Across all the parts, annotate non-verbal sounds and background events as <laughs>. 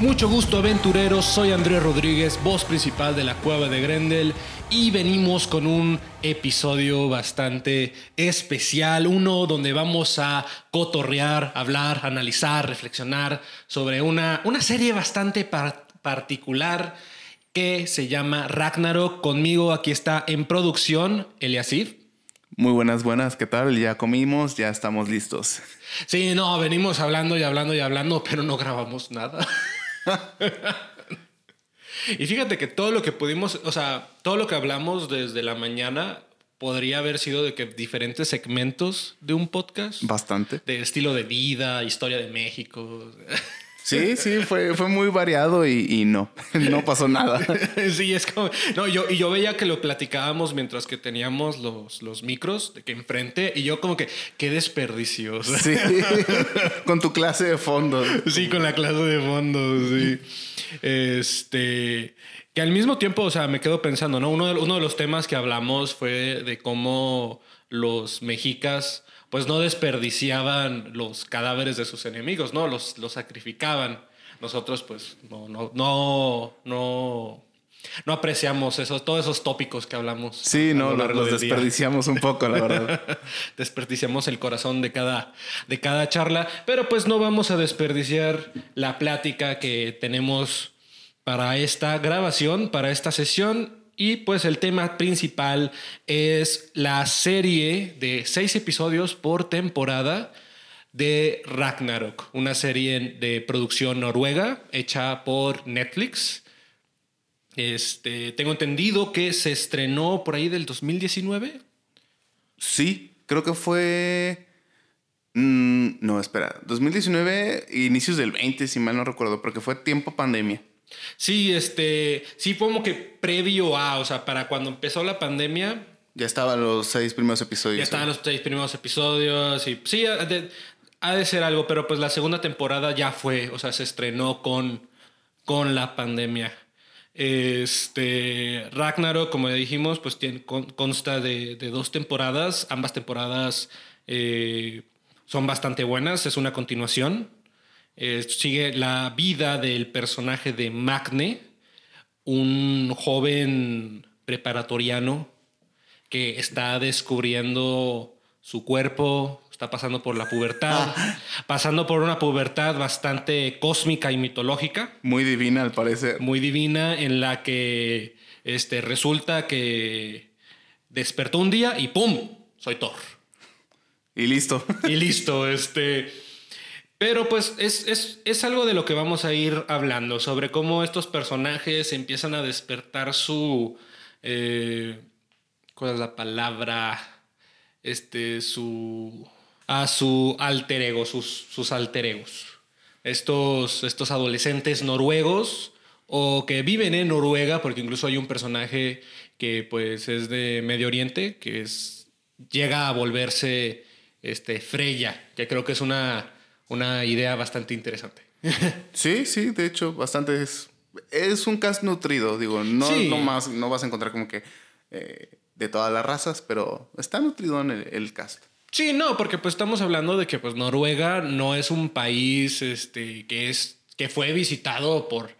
Mucho gusto aventureros, soy Andrés Rodríguez, voz principal de la Cueva de Grendel y venimos con un episodio bastante especial, uno donde vamos a cotorrear, hablar, analizar, reflexionar sobre una, una serie bastante par- particular que se llama Ragnarok. Conmigo aquí está en producción Eliasif. Muy buenas, buenas, ¿qué tal? Ya comimos, ya estamos listos. Sí, no, venimos hablando y hablando y hablando, pero no grabamos nada. <laughs> <laughs> y fíjate que todo lo que pudimos, o sea, todo lo que hablamos desde la mañana podría haber sido de que diferentes segmentos de un podcast. Bastante. De estilo de vida, historia de México. <laughs> Sí, sí, fue, fue muy variado y, y no, <laughs> no pasó nada. <laughs> sí, es como. No, yo, y yo veía que lo platicábamos mientras que teníamos los, los micros de que enfrente, y yo como que, qué desperdicio. Sí, <laughs> con tu clase de fondo. Sí, con la clase de fondo, sí. Este. Que al mismo tiempo, o sea, me quedo pensando, ¿no? Uno de, uno de los temas que hablamos fue de cómo los mexicas, pues no desperdiciaban los cadáveres de sus enemigos, ¿no? Los, los sacrificaban. Nosotros, pues, no, no, no, no, no apreciamos esos, todos esos tópicos que hablamos. Sí, no, lo los, día. desperdiciamos un poco, la verdad. <laughs> desperdiciamos el corazón de cada, de cada charla, pero pues no vamos a desperdiciar la plática que tenemos para esta grabación, para esta sesión. Y pues el tema principal es la serie de seis episodios por temporada de Ragnarok, una serie de producción noruega hecha por Netflix. Este, tengo entendido que se estrenó por ahí del 2019. Sí, creo que fue... mm, no, espera, 2019, inicios del 20, si mal no recuerdo, porque fue tiempo pandemia. Sí, este, sí, como que previo a, o sea, para cuando empezó la pandemia, Ya estaban los seis primeros episodios. ya estaban los seis primeros episodios y sí, ha de, ha de ser algo, pero pues la segunda temporada ya fue, o sea, se estrenó con, con la pandemia. Este, Ragnarok, como ya dijimos, pues tiene, con- consta de, de dos temporadas, ambas temporadas eh, son bastante buenas, es una continuación. Eh, sigue la vida del personaje de Magne, un joven preparatoriano que está descubriendo su cuerpo, está pasando por la pubertad, pasando por una pubertad bastante cósmica y mitológica, Muy divina, al parecer. muy divina, en la que este, resulta que despertó un día y ¡pum! Soy Thor. Y listo. Y listo, este. Pero pues es, es, es algo de lo que vamos a ir hablando, sobre cómo estos personajes empiezan a despertar su. eh, ¿Cuál es la palabra? Este, su. A su alter ego, sus, sus alter egos. Estos, estos adolescentes noruegos o que viven en Noruega, porque incluso hay un personaje que pues es de Medio Oriente, que es, llega a volverse este, Freya, que creo que es una, una idea bastante interesante. <laughs> Sí, sí, de hecho, bastante es. Es un cast nutrido, digo, no, Sí. no más, no vas a encontrar como que eh, de todas las razas, pero está nutrido en el, el cast. Sí, no, porque pues estamos hablando de que pues Noruega no es un país este, que, es, que fue visitado por,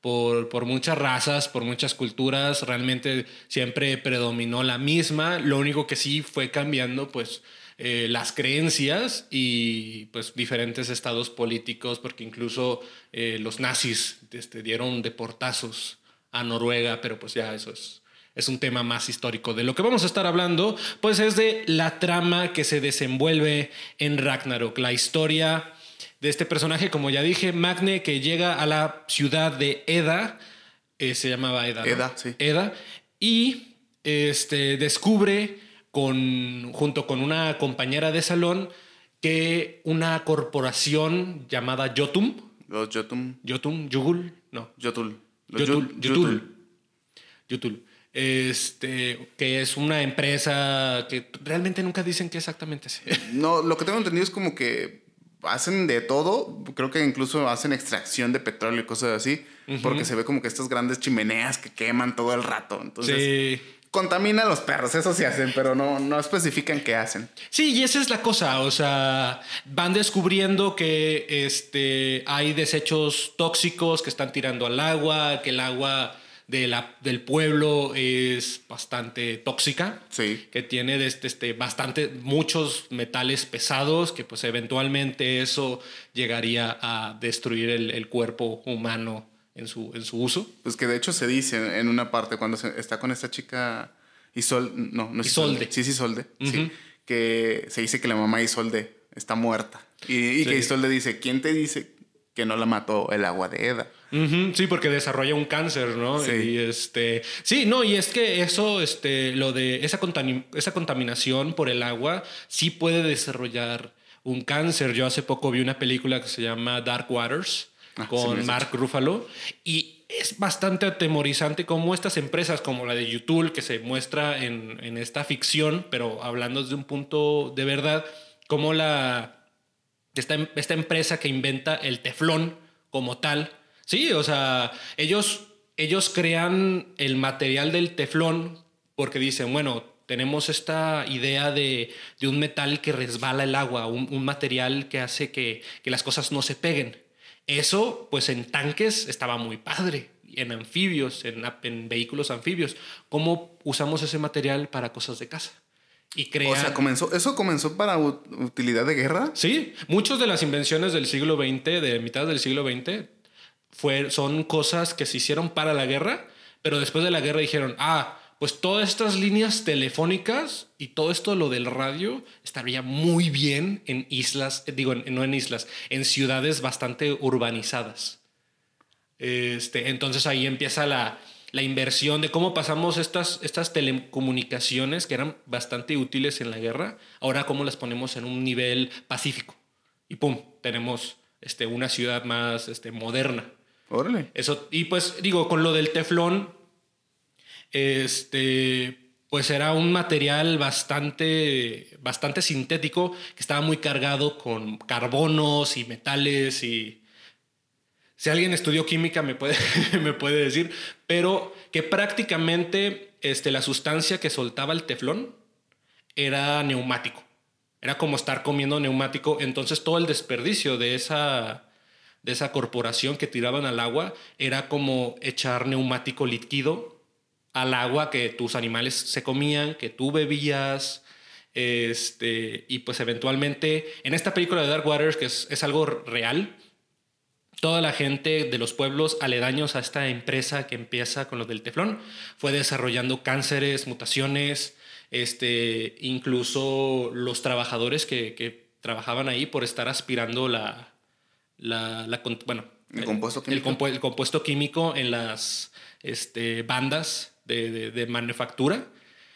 por, por muchas razas, por muchas culturas, realmente siempre predominó la misma, lo único que sí fue cambiando pues eh, las creencias y pues diferentes estados políticos, porque incluso eh, los nazis este, dieron de portazos a Noruega, pero pues ya eso es, es un tema más histórico. De lo que vamos a estar hablando, pues es de la trama que se desenvuelve en Ragnarok, la historia de este personaje, como ya dije, Magne, que llega a la ciudad de Eda, eh, se llamaba Eda. ¿no? Eda, sí. Eda, y este, descubre con, junto con una compañera de salón que una corporación llamada Jotum, Los Jotun. Jotun, Yugul, no. Yotul. Los Yotul, Yotul. Yotul. Este, que es una empresa que realmente nunca dicen qué exactamente es. <laughs> No, lo que tengo entendido es como que hacen de todo. Creo que incluso hacen extracción de petróleo y cosas así. Porque se ve como que estas grandes chimeneas que queman todo el rato. Entonces, Sí. Contamina a los perros. Eso sí hacen, pero no, no especifican qué hacen. Sí, y esa es la cosa, o sea, van descubriendo que este, hay desechos tóxicos que están tirando al agua, que el agua de la, del pueblo es bastante tóxica, Sí. que tiene de este, este, bastante, muchos metales pesados, que pues eventualmente eso llegaría a destruir el, el cuerpo humano en su, en su uso. Pues que de hecho se dice en una parte cuando se- está con esta chica Isol, no, no es Isolde. Sí, sí, Isolde. sí, Ujú. que se dice que la mamá de Isolde está muerta. Y, y que. Isolde dice, ¿quién te dice que no la mató el agua de Eda? Sí, porque desarrolla un cáncer, ¿no? Sí. Y este, sí, no, y es que eso, este, lo de esa, contami- esa contaminación por el agua sí puede desarrollar un cáncer. Yo hace poco vi una película que se llama Dark Waters con has Mark Ruffalo y es bastante atemorizante como estas empresas como la de YouTube que se muestra en, en esta ficción, pero hablando desde un punto de verdad, como la esta, esta empresa que inventa el teflón como tal. Sí, o sea, ellos, ellos crean el material del teflón porque dicen, bueno, tenemos esta idea de, de un metal que resbala el agua, un, un material que hace que, que las cosas no se peguen. Eso, pues en tanques estaba muy padre, en anfibios, en, en vehículos anfibios. ¿Cómo usamos ese material para cosas de casa? Y O crean... sea, comenzó, ¿eso comenzó para ut- utilidad de guerra? Sí, muchas de las invenciones del siglo XX, de mitad del siglo XX, fue, son cosas que se hicieron para la guerra, pero después de la guerra dijeron, ah, pues todas estas líneas telefónicas y todo esto, lo del radio, estaría muy bien en islas, eh, digo, en- no en islas, en ciudades bastante urbanizadas. Este, entonces ahí empieza la, la inversión de cómo pasamos estas, estas telecomunicaciones que eran bastante útiles en la guerra, ahora cómo las ponemos en un nivel pacífico. Y pum, tenemos este, una ciudad más este, moderna. Órale. Eso, y pues digo, con lo del teflón, este, pues era un material bastante, bastante sintético que estaba muy cargado con carbonos y metales y... Si alguien estudió química me puede, <laughs> me puede decir, pero que prácticamente este, la sustancia que soltaba el teflón era neumático. Era como estar comiendo neumático. Entonces todo el desperdicio de esa, de esa corporación que tiraban al agua era como echar neumático líquido al agua que tus animales se comían, que tú bebías. Este, y pues eventualmente en esta película de Dark Waters, que es, es algo real, toda la gente de los pueblos aledaños a esta empresa que empieza con lo del teflón fue desarrollando cánceres, mutaciones, este, incluso los trabajadores que, que trabajaban ahí por estar aspirando la, la, bueno, ¿El compuesto el, químico? compu- el compuesto químico en las este, bandas de, manufactura.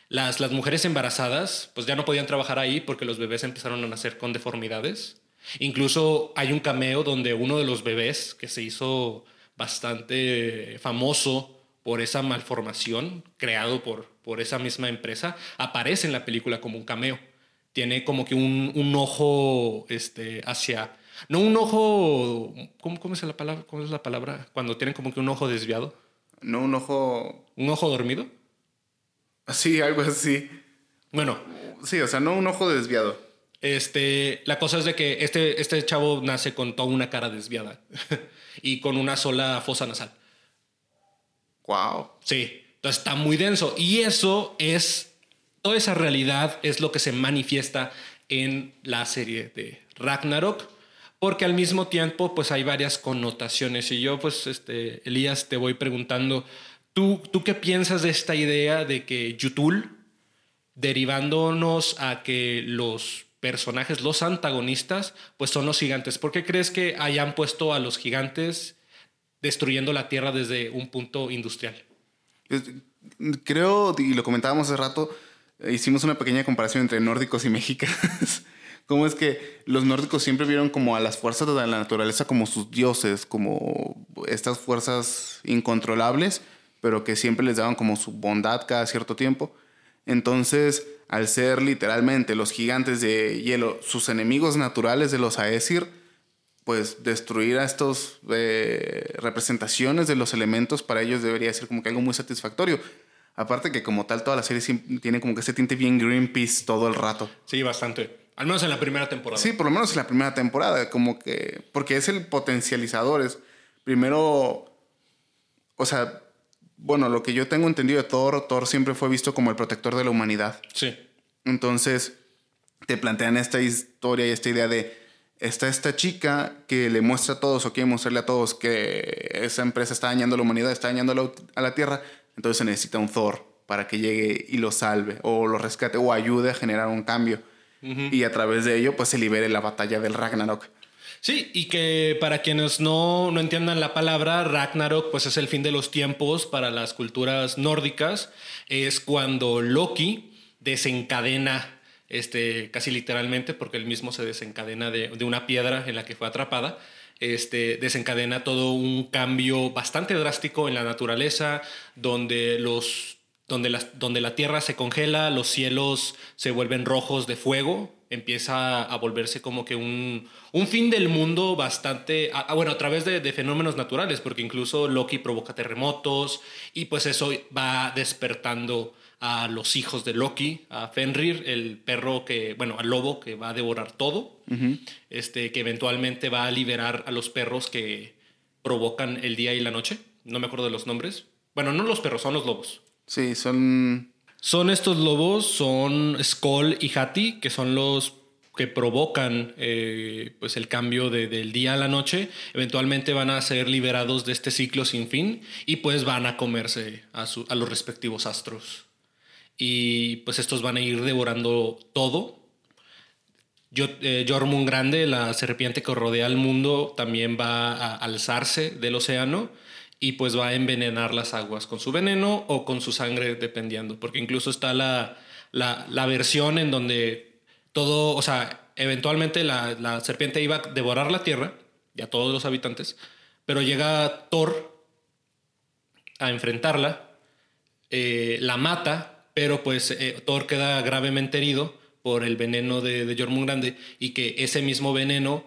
Las, las mujeres embarazadas pues ya no podían trabajar ahí porque los bebés empezaron a nacer con deformidades. Incluso hay un cameo donde uno de los bebés que se hizo bastante famoso por esa malformación creado por, por esa misma empresa aparece en la película como un cameo. Tiene como que un, un ojo este, hacia... No un ojo... ¿cómo, cómo es la palabra? ¿Cómo es la palabra? Cuando tienen como que un ojo desviado. No un ojo... ¿Un ojo dormido? Sí, algo así. Bueno, Sí, o sea, no un ojo desviado. Este, la cosa es de que este, este chavo nace con toda una cara desviada <laughs> y con una sola fosa nasal. Wow. Sí, entonces está muy denso. Y eso es, toda esa realidad es lo que se manifiesta en la serie de Ragnarok, porque al mismo tiempo pues hay varias connotaciones. Y yo pues, este, Elías, te voy preguntando, ¿tú, ¿tú qué piensas de esta idea de que Yutul, derivándonos a que los personajes, los antagonistas, pues son los gigantes? ¿Por qué crees que hayan puesto a los gigantes destruyendo la Tierra desde un punto industrial? Creo, y lo comentábamos hace rato, eh, hicimos una pequeña comparación entre nórdicos y mexicanos. <laughs> cómo es que los nórdicos siempre vieron como a las fuerzas de la naturaleza como sus dioses, como estas fuerzas incontrolables, pero que siempre les daban como su bondad cada cierto tiempo. Entonces, al ser literalmente los gigantes de hielo sus enemigos naturales de los Aesir, pues destruir a estas eh, representaciones de los elementos para ellos debería ser como que algo muy satisfactorio. Aparte que como tal toda la serie tiene como que ese tinte bien Greenpeace todo el rato. Sí, bastante. Al menos en la primera temporada. Sí, por lo menos en la primera temporada, como que porque es el potencializador, es primero o sea, bueno, lo que yo tengo entendido de Thor, Thor siempre fue visto como el protector de la humanidad. Sí. Entonces, te plantean esta historia y esta idea de está esta chica que le muestra a todos o quiere mostrarle a todos que esa empresa está dañando a la humanidad, está dañando a la Tierra, entonces se necesita un Thor para que llegue y lo salve o lo rescate o ayude a generar un cambio. Y a través de ello, pues se libere la batalla del Ragnarok. Sí, y que para quienes no, no entiendan la palabra, Ragnarok, pues es el fin de los tiempos para las culturas nórdicas. Es cuando Loki desencadena este, casi literalmente, porque él mismo se desencadena de, una piedra en la que fue atrapada, este, desencadena todo un cambio bastante drástico en la naturaleza, donde, los, donde, las, donde la tierra se congela, los cielos se vuelven rojos de fuego, empieza a volverse como que un, un fin del mundo bastante, bueno, a través de, de, fenómenos naturales, porque incluso Loki provoca terremotos y pues eso va despertando a los hijos de Loki, a Fenrir, el perro que, bueno, al lobo que va a devorar todo, este, que eventualmente va a liberar a los perros que provocan el día y la noche. No me acuerdo de los nombres. Bueno, no los perros, son los lobos. Sí, son... Son estos lobos, son Skoll y Hati, que son los que provocan eh, pues el cambio del día a la noche, eventualmente van a ser liberados de este ciclo sin fin y pues van a comerse a, a los respectivos astros. Y pues estos van a ir devorando todo. Yo, eh, la serpiente que rodea al mundo, también va a alzarse del océano y pues va a envenenar las aguas con su veneno o con su sangre, dependiendo, porque incluso está la, la, versión en donde todo, o sea, eventualmente la, la, serpiente iba a devorar la tierra y a todos los habitantes, pero llega Thor a enfrentarla, eh, la mata pero pues eh, Thor queda gravemente herido por el veneno de, de Jormungandr y que ese mismo veneno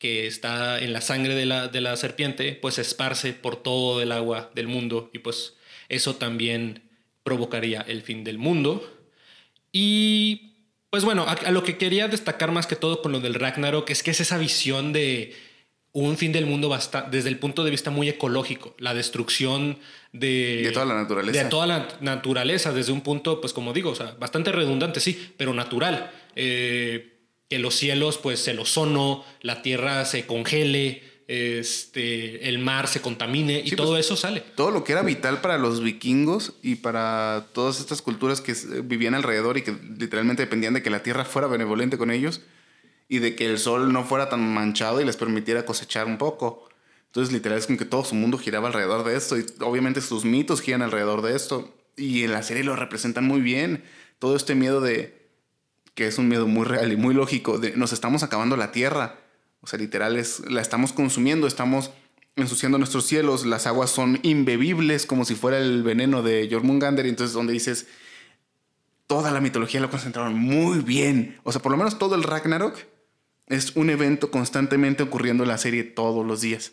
que está en la sangre de la, de la serpiente, pues se esparce por todo el agua del mundo y pues eso también provocaría el fin del mundo. Y pues bueno, a, lo que quería destacar más que todo con lo del Ragnarok es que es esa visión de un fin del mundo desde el punto de vista muy ecológico, la destrucción de, de toda la naturaleza. De toda la naturaleza, desde un punto, pues como digo, o sea, bastante redundante, sí, pero natural. Eh, que los cielos, pues el ozono, la tierra se congele, este, el mar se contamine y todo pues, eso sale. Todo lo que era vital para los vikingos y para todas estas culturas que vivían alrededor y que literalmente dependían de que la tierra fuera benevolente con ellos y de que el sol no fuera tan manchado y les permitiera cosechar un poco. Entonces, literal, es como que todo su mundo giraba alrededor de esto y obviamente sus mitos giran alrededor de esto. Y en la serie lo representan muy bien. Todo este miedo de, que es un miedo muy real y muy lógico, nos estamos acabando la tierra. O sea, literal, es, la estamos consumiendo, estamos ensuciando nuestros cielos, las aguas son imbebibles como si fuera el veneno de Jormungandr. Y entonces, donde dices, toda la mitología lo concentraron muy bien. O sea, por lo menos todo el Ragnarok es un evento constantemente ocurriendo en la serie todos los días.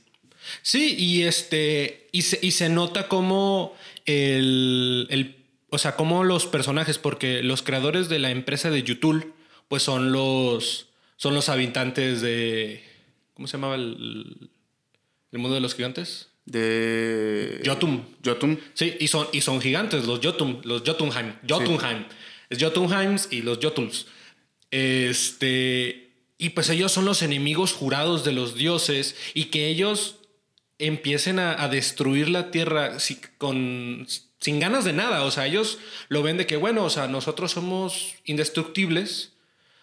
Sí, y este. Y se, y se nota como el, O sea, como los personajes, porque los creadores de la empresa de YouTube, pues son los. Son los habitantes de. ¿Cómo se llamaba el, el mundo de los gigantes? De. Jotun. Jotun. Sí, y son, y son gigantes, los Jotun, los Jotunheim. Jotunheim. Es Jotunheims y los Jotuns. Este. Y pues ellos son los enemigos jurados de los dioses y que ellos empiecen a, destruir la tierra con, sin ganas de nada. O sea, ellos lo ven de que, bueno, o sea, nosotros somos indestructibles,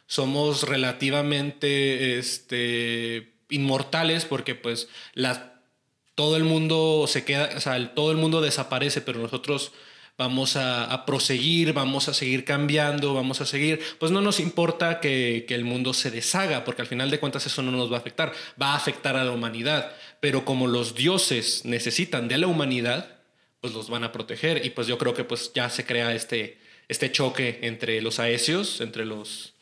somos relativamente este, inmortales porque pues la, todo el mundo se queda, o sea, todo el mundo desaparece, pero nosotros vamos a, proseguir, vamos a seguir cambiando, vamos a seguir, pues no nos importa que, que, el mundo se deshaga, porque al final de cuentas eso no nos va a afectar, va a afectar a la humanidad, pero como los dioses necesitan de la humanidad, pues los van a proteger y pues yo creo que pues ya se crea este, este choque entre los aesios, entre los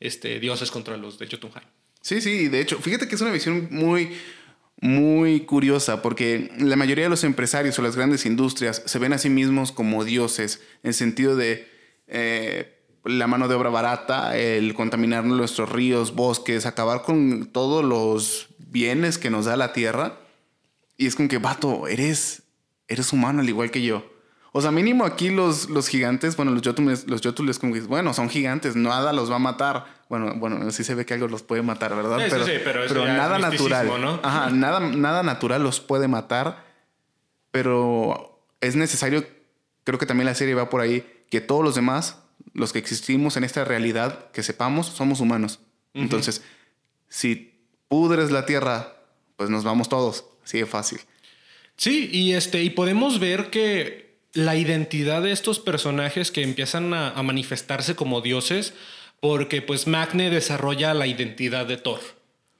este, dioses contra los de Jotunheim. Sí, sí, de hecho, fíjate que es una visión muy, muy curiosa porque la mayoría de los empresarios o las grandes industrias se ven a sí mismos como dioses en sentido de eh, la mano de obra barata, el contaminar nuestros ríos, bosques, acabar con todos los bienes que nos da la tierra. Y es como que, vato, eres, eres humano al igual que yo. O sea, mínimo aquí los, los gigantes, bueno, los yotules, los yotules como que, bueno, son gigantes, nada los va a matar. Bueno, bueno, sí se ve que algo los puede matar, ¿verdad? pero, sí, pero, nada natural. Ajá, nada, nada natural los puede matar. Pero es necesario, creo que también la serie va por ahí, que todos los demás, los que existimos en esta realidad, que sepamos, somos humanos. Entonces, si pudres la tierra, pues nos vamos todos. Así de fácil. Sí, y este, y podemos ver que la identidad de estos personajes que empiezan a, manifestarse como dioses, porque pues Magne desarrolla la identidad de Thor.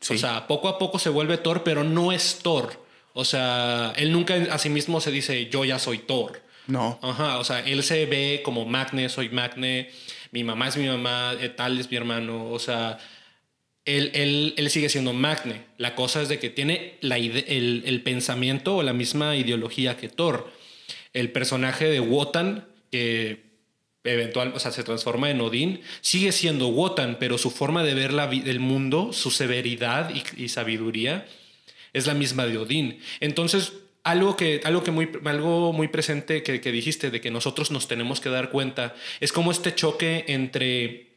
O sea, poco a poco se vuelve Thor, pero no es Thor. O sea, él nunca a sí mismo se dice yo ya soy Thor. No. Ajá, o sea, él se ve como Magne, soy Magne, mi mamá es mi mamá, eh, tal es mi hermano. O sea, él, él, él, sigue siendo Magne. La cosa es de que tiene la el, el, pensamiento o la misma ideología que Thor el personaje de Wotan, que eventual, o sea, se transforma en Odín, sigue siendo Wotan, pero su forma de ver la, el mundo, su severidad y, sabiduría es la misma de Odín. Entonces, algo que, algo que muy, algo muy presente que, que, dijiste de que nosotros nos tenemos que dar cuenta es como este choque entre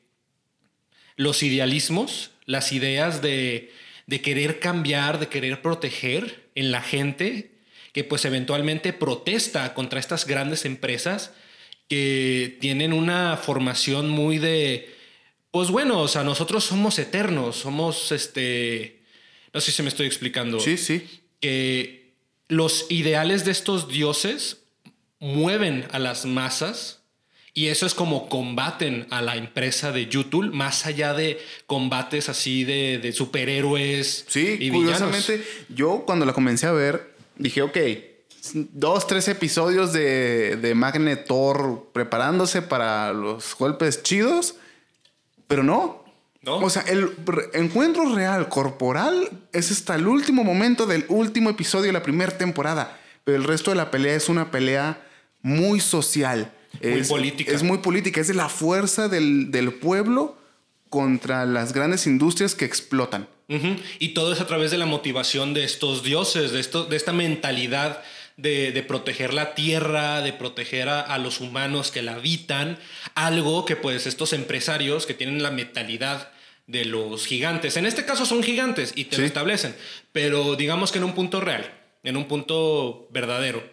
los idealismos, las ideas de, de querer cambiar, de querer proteger en la gente que pues eventualmente protesta contra estas grandes empresas que tienen una formación muy de, pues bueno, o sea, nosotros somos eternos, somos este, no sé si me estoy explicando. Sí, sí. Que los ideales de estos dioses mueven a las masas y eso es como combaten a la empresa de YouTube, más allá de combates así de, superhéroes. Sí, y curiosamente, yo cuando la comencé a ver, dije, ok, dos, tres episodios de, de Magnet Thor preparándose para los golpes chidos, pero no. ¿No? O sea, el encuentro real corporal es hasta el último momento del último episodio de la primera temporada. Pero el resto de la pelea es una pelea muy social. Muy política. Es muy política. Es de la fuerza del, del pueblo contra las grandes industrias que explotan. Y todo es a través de la motivación de estos dioses, de, esto, de esta mentalidad de, proteger la tierra, de proteger a, los humanos que la habitan, algo que pues estos empresarios que tienen la mentalidad de los gigantes, en este caso son gigantes y te lo establecen, pero digamos que en un punto real, en un punto verdadero,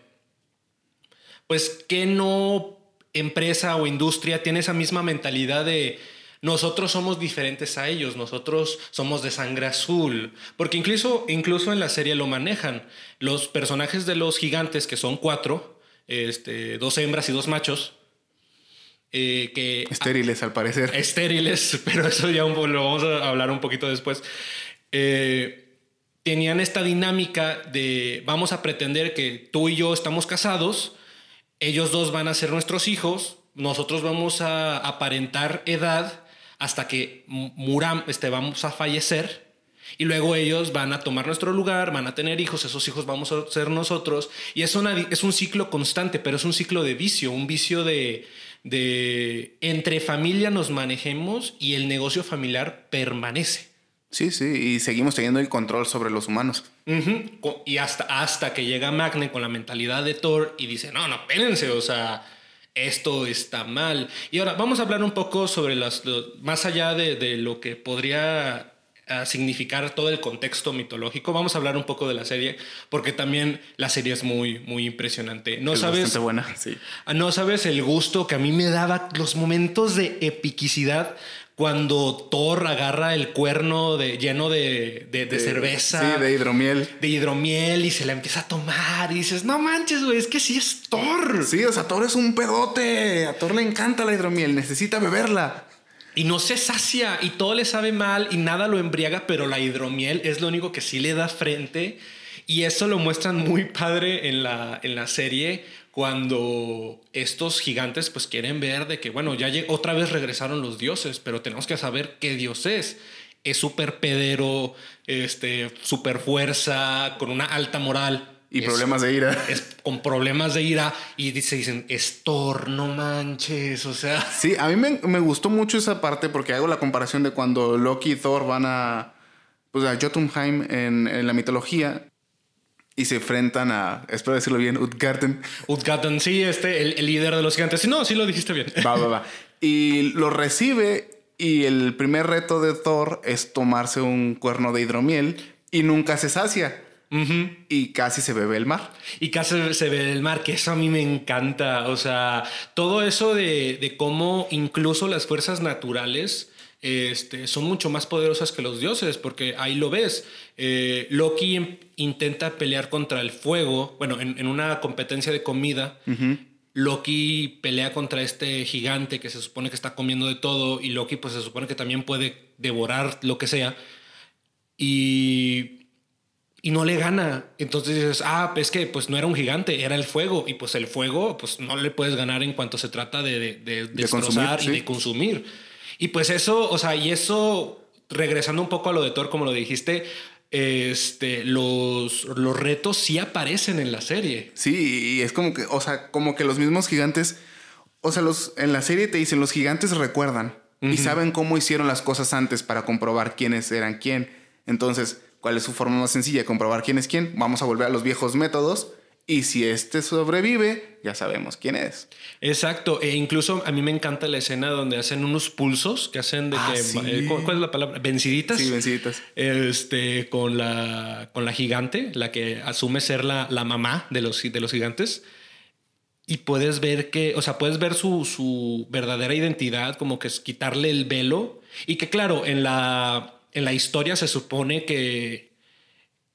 pues que no empresa o industria tiene esa misma mentalidad de nosotros somos diferentes a ellos, nosotros somos de sangre azul, porque incluso, incluso en la serie lo manejan. Los personajes de los gigantes, que son cuatro, este, dos hembras y dos machos, eh, que... Estériles al parecer. Estériles, <laughs> pero eso ya lo vamos a hablar un poquito después. Eh, tenían esta dinámica de vamos a pretender que tú y yo estamos casados, ellos dos van a ser nuestros hijos, nosotros vamos a aparentar edad hasta que muram, este, vamos a fallecer y luego ellos van a tomar nuestro lugar, van a tener hijos, esos hijos vamos a ser nosotros. Y es, es un ciclo constante, pero es un ciclo de vicio, un vicio de, de entre familia nos manejemos y el negocio familiar permanece. Sí, sí, y seguimos teniendo el control sobre los humanos. Y hasta, hasta que llega Magne con la mentalidad de Thor y dice, no, no, espérense, o sea, esto está mal. Y ahora vamos a hablar un poco sobre las, más allá de, lo que podría a significar todo el contexto mitológico. Vamos a hablar un poco de la serie, porque también la serie es muy, muy impresionante. No Es sabes, bastante buena, sí. Ah, no sabes el gusto que a mí me daba los momentos de epicidad cuando Thor agarra el cuerno de, lleno de, de- de cerveza. Sí, de hidromiel. de hidromiel y se la empieza a tomar y dices, no manches, güey, es que sí es Thor. Sí, o sea, Thor es un pedote. A Thor le encanta la hidromiel, necesita beberla. Y no se sacia y todo le sabe mal y nada lo embriaga, pero la hidromiel es lo único que sí le da frente. Y eso lo muestran muy padre en la, en la serie cuando estos gigantes pues quieren ver de que, bueno, ya otra vez regresaron los dioses, pero tenemos que saber qué dios es. Es súper pedero, este, súper fuerza, con una alta moral. Y Es- problemas de ira. es con problemas de ira y dice, dicen, es Thor, no manches, o sea... <laughs> Sí, a mí me, me gustó mucho esa parte porque hago la comparación de cuando Loki y Thor van a, pues a Jotunheim en, en la mitología y se enfrentan a, espero decirlo bien, Utgarden. Utgatan, sí, este, el, el líder de los gigantes. Sí, no, sí lo dijiste bien. Va, va, va. <laughs> Y lo recibe y el primer reto de Thor es tomarse un cuerno de hidromiel y nunca se sacia. Y casi se bebe el mar. Y casi se ve el mar, que eso a mí me encanta. O sea, todo eso de, de cómo incluso las fuerzas naturales este, son mucho más poderosas que los dioses, porque ahí lo ves. Eh, Loki intenta pelear contra el fuego, bueno, en, en una competencia de comida. Loki pelea contra este gigante que se supone que está comiendo de todo y Loki pues se supone que también puede devorar lo que sea y, y no le gana. Entonces dices, ah, pues que pues no era un gigante, era el fuego y pues el fuego pues no le puedes ganar en cuanto se trata de, de, de destrozar consumir, y sí. de consumir. Y pues eso, o sea, y eso, regresando un poco a lo de Thor, como lo dijiste, este, los, los retos sí aparecen en la serie. Sí, y es como que, o sea, como que los mismos gigantes, o sea, los, en la serie te dicen, los gigantes recuerdan y saben cómo hicieron las cosas antes para comprobar quiénes eran quién. Entonces, ¿cuál es su forma más sencilla de comprobar quién es quién? Vamos a volver a los viejos métodos y si este sobrevive, ya sabemos quién es. Exacto, e incluso a mí me encanta la escena donde hacen unos pulsos que hacen de Ah, que sí. eh, ¿cuál es la palabra? Venciditas. Sí, venciditas. Este con la con la gigante, la que asume ser la, la mamá de los de los gigantes. Y puedes ver que, o sea, puedes ver su, su verdadera identidad, como que es quitarle el velo. Y que, claro, en la, en la historia se supone que,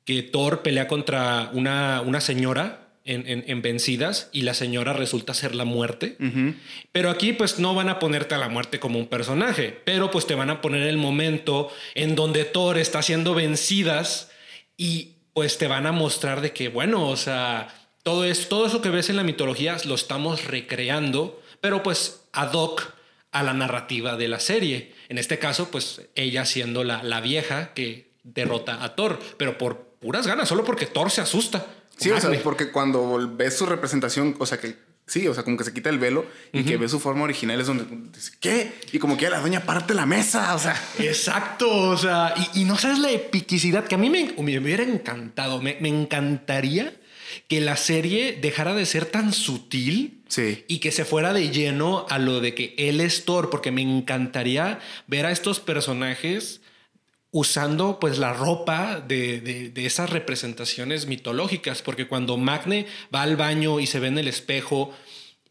que Thor pelea contra una, una señora en, en- en vencidas y la señora resulta ser la muerte. Pero aquí pues no van a ponerte a la muerte como un personaje, pero pues te van a poner el momento en donde Thor está haciendo vencidas y pues te van a mostrar de que, bueno, o sea, todo, es, todo eso que ves en la mitología lo estamos recreando, pero pues ad hoc a la narrativa de la serie. En este caso, pues ella siendo la, la vieja que derrota a Thor, pero por puras ganas, solo porque Thor se asusta. Sí, o sea, porque cuando ves su representación, o sea, que sí, o sea, como que se quita el velo y que ves su forma original es donde dices, ¿qué? Y como que la doña parte la mesa, o sea. Exacto, o sea, y, y no sabes la epicidad que a mí me, me hubiera encantado, me, me encantaría que la serie dejara de ser tan sutil Sí. y que se fuera de lleno a lo de que él es Thor, porque me encantaría ver a estos personajes usando pues la ropa de, de- de esas representaciones mitológicas, porque cuando Magne va al baño y se ve en el espejo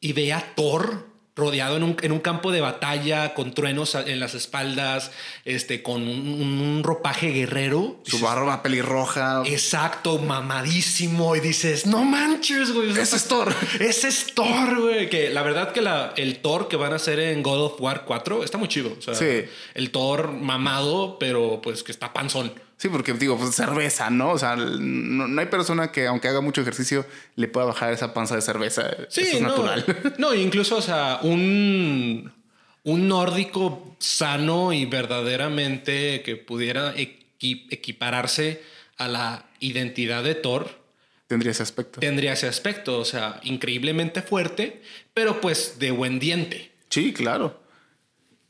y ve a Thor rodeado en un, en un campo de batalla, con truenos en las espaldas, este, con un, un ropaje guerrero. Su dices, barba pelirroja. Exacto, mamadísimo. Y dices, no manches, güey. Ese es Thor. <laughs> Ese es Thor, güey. Que la verdad que la, el Thor que van a hacer en God of War 4 está muy chido. O sea, Sí. el Thor mamado, pero pues que está panzón. Sí, porque digo, pues cerveza, ¿no? O sea, no, no hay persona que, aunque haga mucho ejercicio, le pueda bajar esa panza de cerveza. Sí, Eso es no, natural. <laughs> No, incluso, o sea, un, un nórdico sano y verdaderamente que pudiera equi- equipararse a la identidad de Thor, Tendría ese aspecto. tendría ese aspecto, o sea, increíblemente fuerte, pero pues de buen diente. Sí, claro.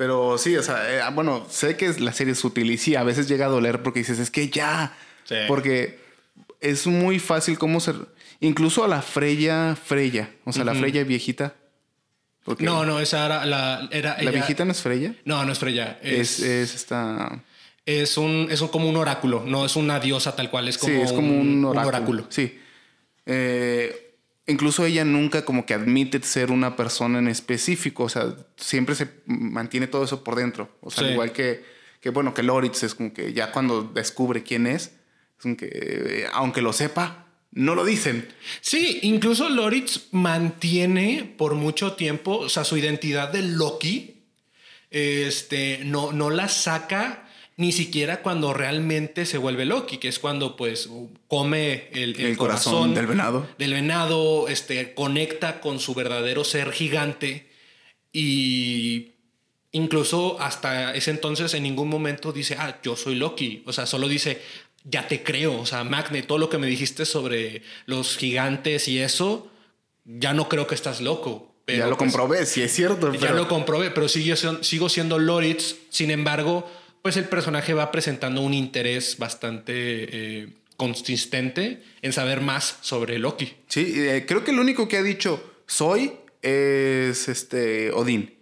Pero sí, o sea, eh, bueno, sé que la serie es sutil y sí, a veces llega a doler porque dices, es que ya. Sí. Porque es muy fácil cómo ser. Incluso a la Freya, Freya, o sea, la Freya viejita. Porque No, no, esa era la... Era La ella- viejita no es Freya. No, no es Freya. Es, Es, es esta. Es un, es un- como un oráculo, no es una diosa tal cual, es como, sí, es como un, oráculo. oráculo. Sí. Eh, incluso ella nunca como que admite ser una persona en específico. O sea, siempre se mantiene todo eso por dentro. O sea, Sí. al igual que, que, bueno, que Loritz es como que ya cuando descubre quién es, es como que, eh, aunque lo sepa, no lo dicen. Sí, incluso Loritz mantiene por mucho tiempo, o sea, su identidad de Loki, este, no, no la saca ni siquiera cuando realmente se vuelve Loki, que es cuando pues come el, el El corazón corazón, del venado. Del venado, este, conecta con su verdadero ser gigante y incluso hasta ese entonces en ningún momento dice, ah, yo soy Loki. O sea, solo dice, ya te creo. O sea, Magne, todo lo que me dijiste sobre los gigantes y eso, ya no creo que estás loco. Pero, ya lo pues, comprobé, sí es cierto. Ya pero- lo comprobé, pero sigo, sigo siendo Loritz. Sin embargo, pues el personaje va presentando un interés bastante eh, consistente en saber más sobre Loki. Sí, eh, creo que el único que ha dicho soy es este Odín.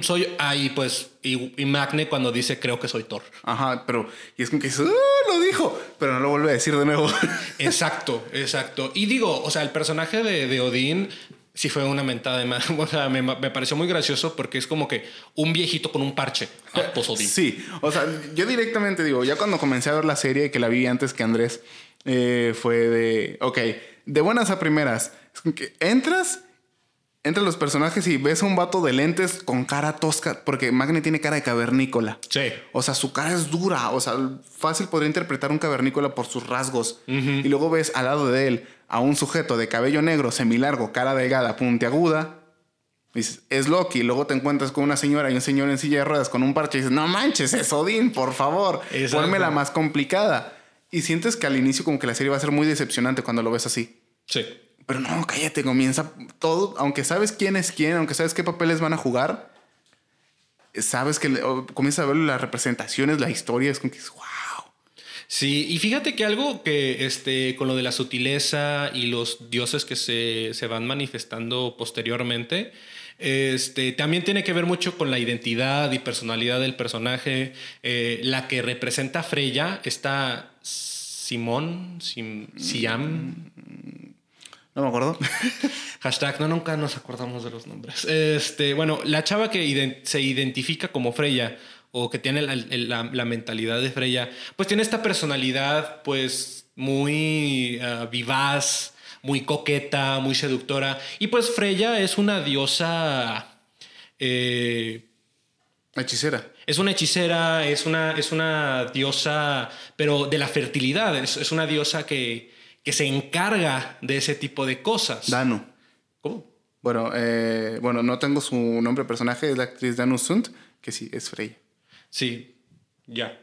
Soy ahí, pues, y, y Magne cuando dice creo que soy Thor. Ajá, pero y es como que dice, "Ah, lo dijo, pero no lo vuelve a decir de nuevo. Exacto, exacto. Y digo, o sea, el personaje de, de Odín sí fue una mentada de madre. <laughs> O sea, me, me pareció muy gracioso porque es como que un viejito con un parche. Ah, pues. Sí, o sea, yo directamente digo, ya cuando comencé a ver la serie, que la vi antes que Andrés, eh, fue de, ok, de buenas a primeras, entras, entran los personajes y ves a un vato de lentes con cara tosca, porque Magne tiene cara de cavernícola. Sí. O sea, su cara es dura. O sea, fácil podría interpretar un cavernícola por sus rasgos. Y luego ves al lado de él a un sujeto de cabello negro, semilargo, cara delgada, puntiaguda. Dices, es Loki. Luego te encuentras con una señora y un señor en silla de ruedas con un parche y dices, no manches, es Odín, por favor. Exacto. Ponme la más complicada. Y sientes que al inicio como que la serie va a ser muy decepcionante cuando lo ves así. Sí. Pero no, cállate, comienza todo, aunque sabes quién es quién, aunque sabes qué papeles van a jugar, sabes que comienzas a ver las representaciones, la historia, es como que wow. Sí, y fíjate que algo que este, con lo de la sutileza y los dioses que se, se van manifestando posteriormente, este, también tiene que ver mucho con la identidad y personalidad del personaje. Eh, la que representa a Freya, está Simón, Sim- Siam, No me acuerdo. <laughs> Hashtag, no, nunca nos acordamos de los nombres. Este, bueno, la chava que se identifica como Freya o que tiene la, la mentalidad de Freya, pues tiene esta personalidad, pues muy ah, vivaz, muy coqueta, muy seductora. Y pues Freya es una diosa. eh, Hechicera. es una hechicera, es una, es una diosa, pero de la fertilidad. Es, es una diosa que, que se encarga de ese tipo de cosas. Danu. ¿Cómo? Bueno, eh, bueno, no tengo su nombre de personaje, es la actriz Danu Sunt, que sí, es Freya. Sí, ya.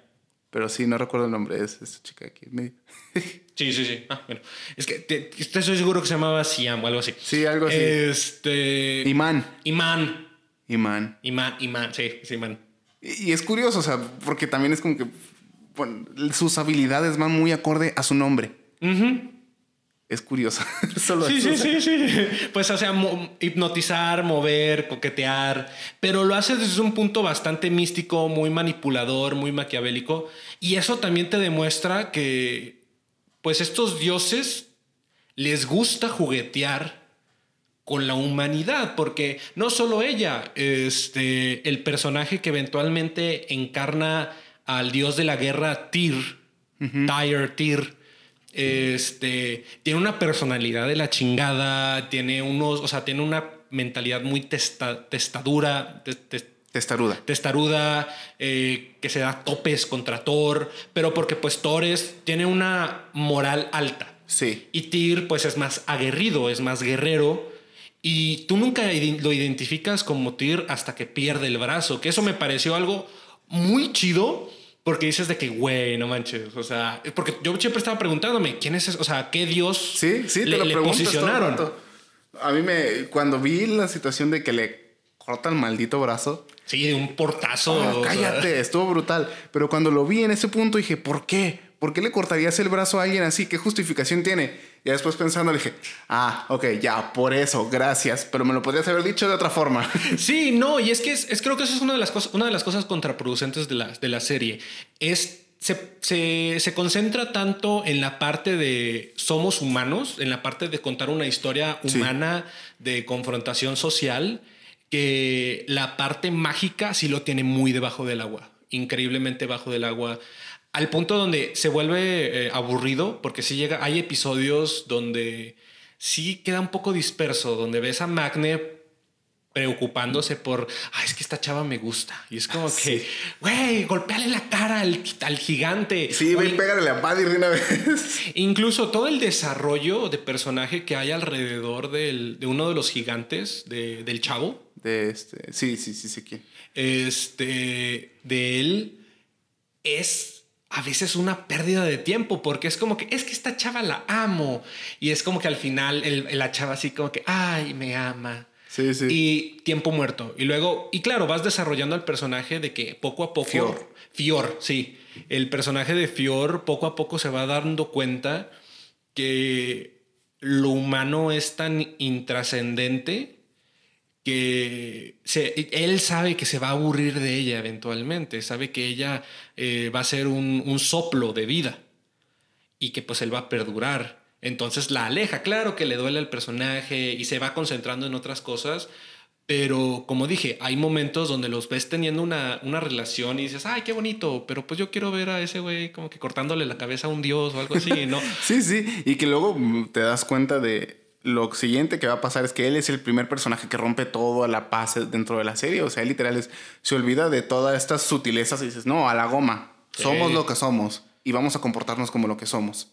Pero sí, no recuerdo el nombre de esa chica aquí. en medio. <laughs> Sí, sí, sí. Ah, bueno. Es que te- estoy seguro que se llamaba Siam o algo así. Sí, algo así. Este. Imán. Imán. Imán. Imán, Imán, sí, sí, Imán. Y y es curioso, o sea, porque también es como que bueno, sus habilidades van muy acorde a su nombre. Ujú. Es curioso. <laughs> Solo Sí, eso. sí, sí, sí. Pues, o sea, mo- hipnotizar, mover, coquetear, pero lo hace desde un punto bastante místico, muy manipulador, muy maquiavélico. Y eso también te demuestra que, pues, estos dioses les gusta juguetear con la humanidad, porque no solo ella, este, el personaje que eventualmente encarna al dios de la guerra, Tyr, Tyr, Tyr, este, tiene una personalidad de la chingada, tiene unos, o sea, tiene una mentalidad muy testa- testadura, te- te- Testaruda. testaruda, eh, que se da topes contra Thor, pero porque pues Thor es- tiene una moral alta. Sí. Y Tyr pues es más aguerrido, es más guerrero. Y tú nunca lo identificas como Tyr hasta que pierde el brazo, que eso me pareció algo muy chido. Porque dices de que, güey, no manches. O sea, porque yo siempre estaba preguntándome, ¿quién es ese? O sea, ¿qué dios Sí, sí, te le, lo le todo posicionaron? A mí me. Cuando vi la situación de que le corta el maldito brazo. Sí, de un portazo. "Ah, o sea. cállate, estuvo brutal. Pero cuando lo vi en ese punto dije, ¿por qué? ¿Por qué le cortarías el brazo a alguien así? ¿Qué justificación tiene? Y después pensando dije, ah, ok, ya, por eso, gracias, pero me lo podrías haber dicho de otra forma. <laughs> Sí, no, y es que es, creo que eso es una de las cosas, una de las cosas contraproducentes de la, de la serie. Es se, se, concentra tanto en la parte de somos humanos, en la parte de contar una historia humana de confrontación social, que la parte mágica sí lo tiene muy debajo del agua, increíblemente bajo del agua, al punto donde se vuelve eh, aburrido, porque sí llega, hay episodios donde sí queda un poco disperso, donde ves a Magne preocupándose por, ay, es que esta chava me gusta. Y es como que, güey, golpeale la cara al, al gigante. Sí, pégale la Buddy de una vez. <laughs> Incluso todo el desarrollo de personaje que hay alrededor del, de uno de los gigantes de, del chavo. De este, sí, sí, sí, sí, ¿quién? Este, de él es a veces una pérdida de tiempo porque es como que es que esta chava la amo y es como que al final el, la chava así como que ay me ama Sí, sí. Y tiempo muerto. Y luego, y claro, vas desarrollando al personaje de que poco a poco. Fior. Fior, sí. El personaje de Fior poco a poco se va dando cuenta que lo humano es tan intrascendente que él sabe que se va a aburrir de ella eventualmente, sabe que ella eh, va a ser un, un soplo de vida y que pues él va a perdurar. Entonces la aleja, claro que le duele al personaje y se va concentrando en otras cosas, pero como dije, hay momentos donde los ves teniendo una, una relación y dices, ay, qué bonito, pero pues yo quiero ver a ese güey como que cortándole la cabeza a un dios o algo así, ¿no? <laughs> sí, sí, y que luego te das cuenta de lo siguiente que va a pasar es que él es el primer personaje que rompe todo a la paz dentro de la serie, o sea, él literal es, se olvida de todas estas sutilezas y dices, no, a la goma, somos lo que somos y vamos a comportarnos como lo que somos.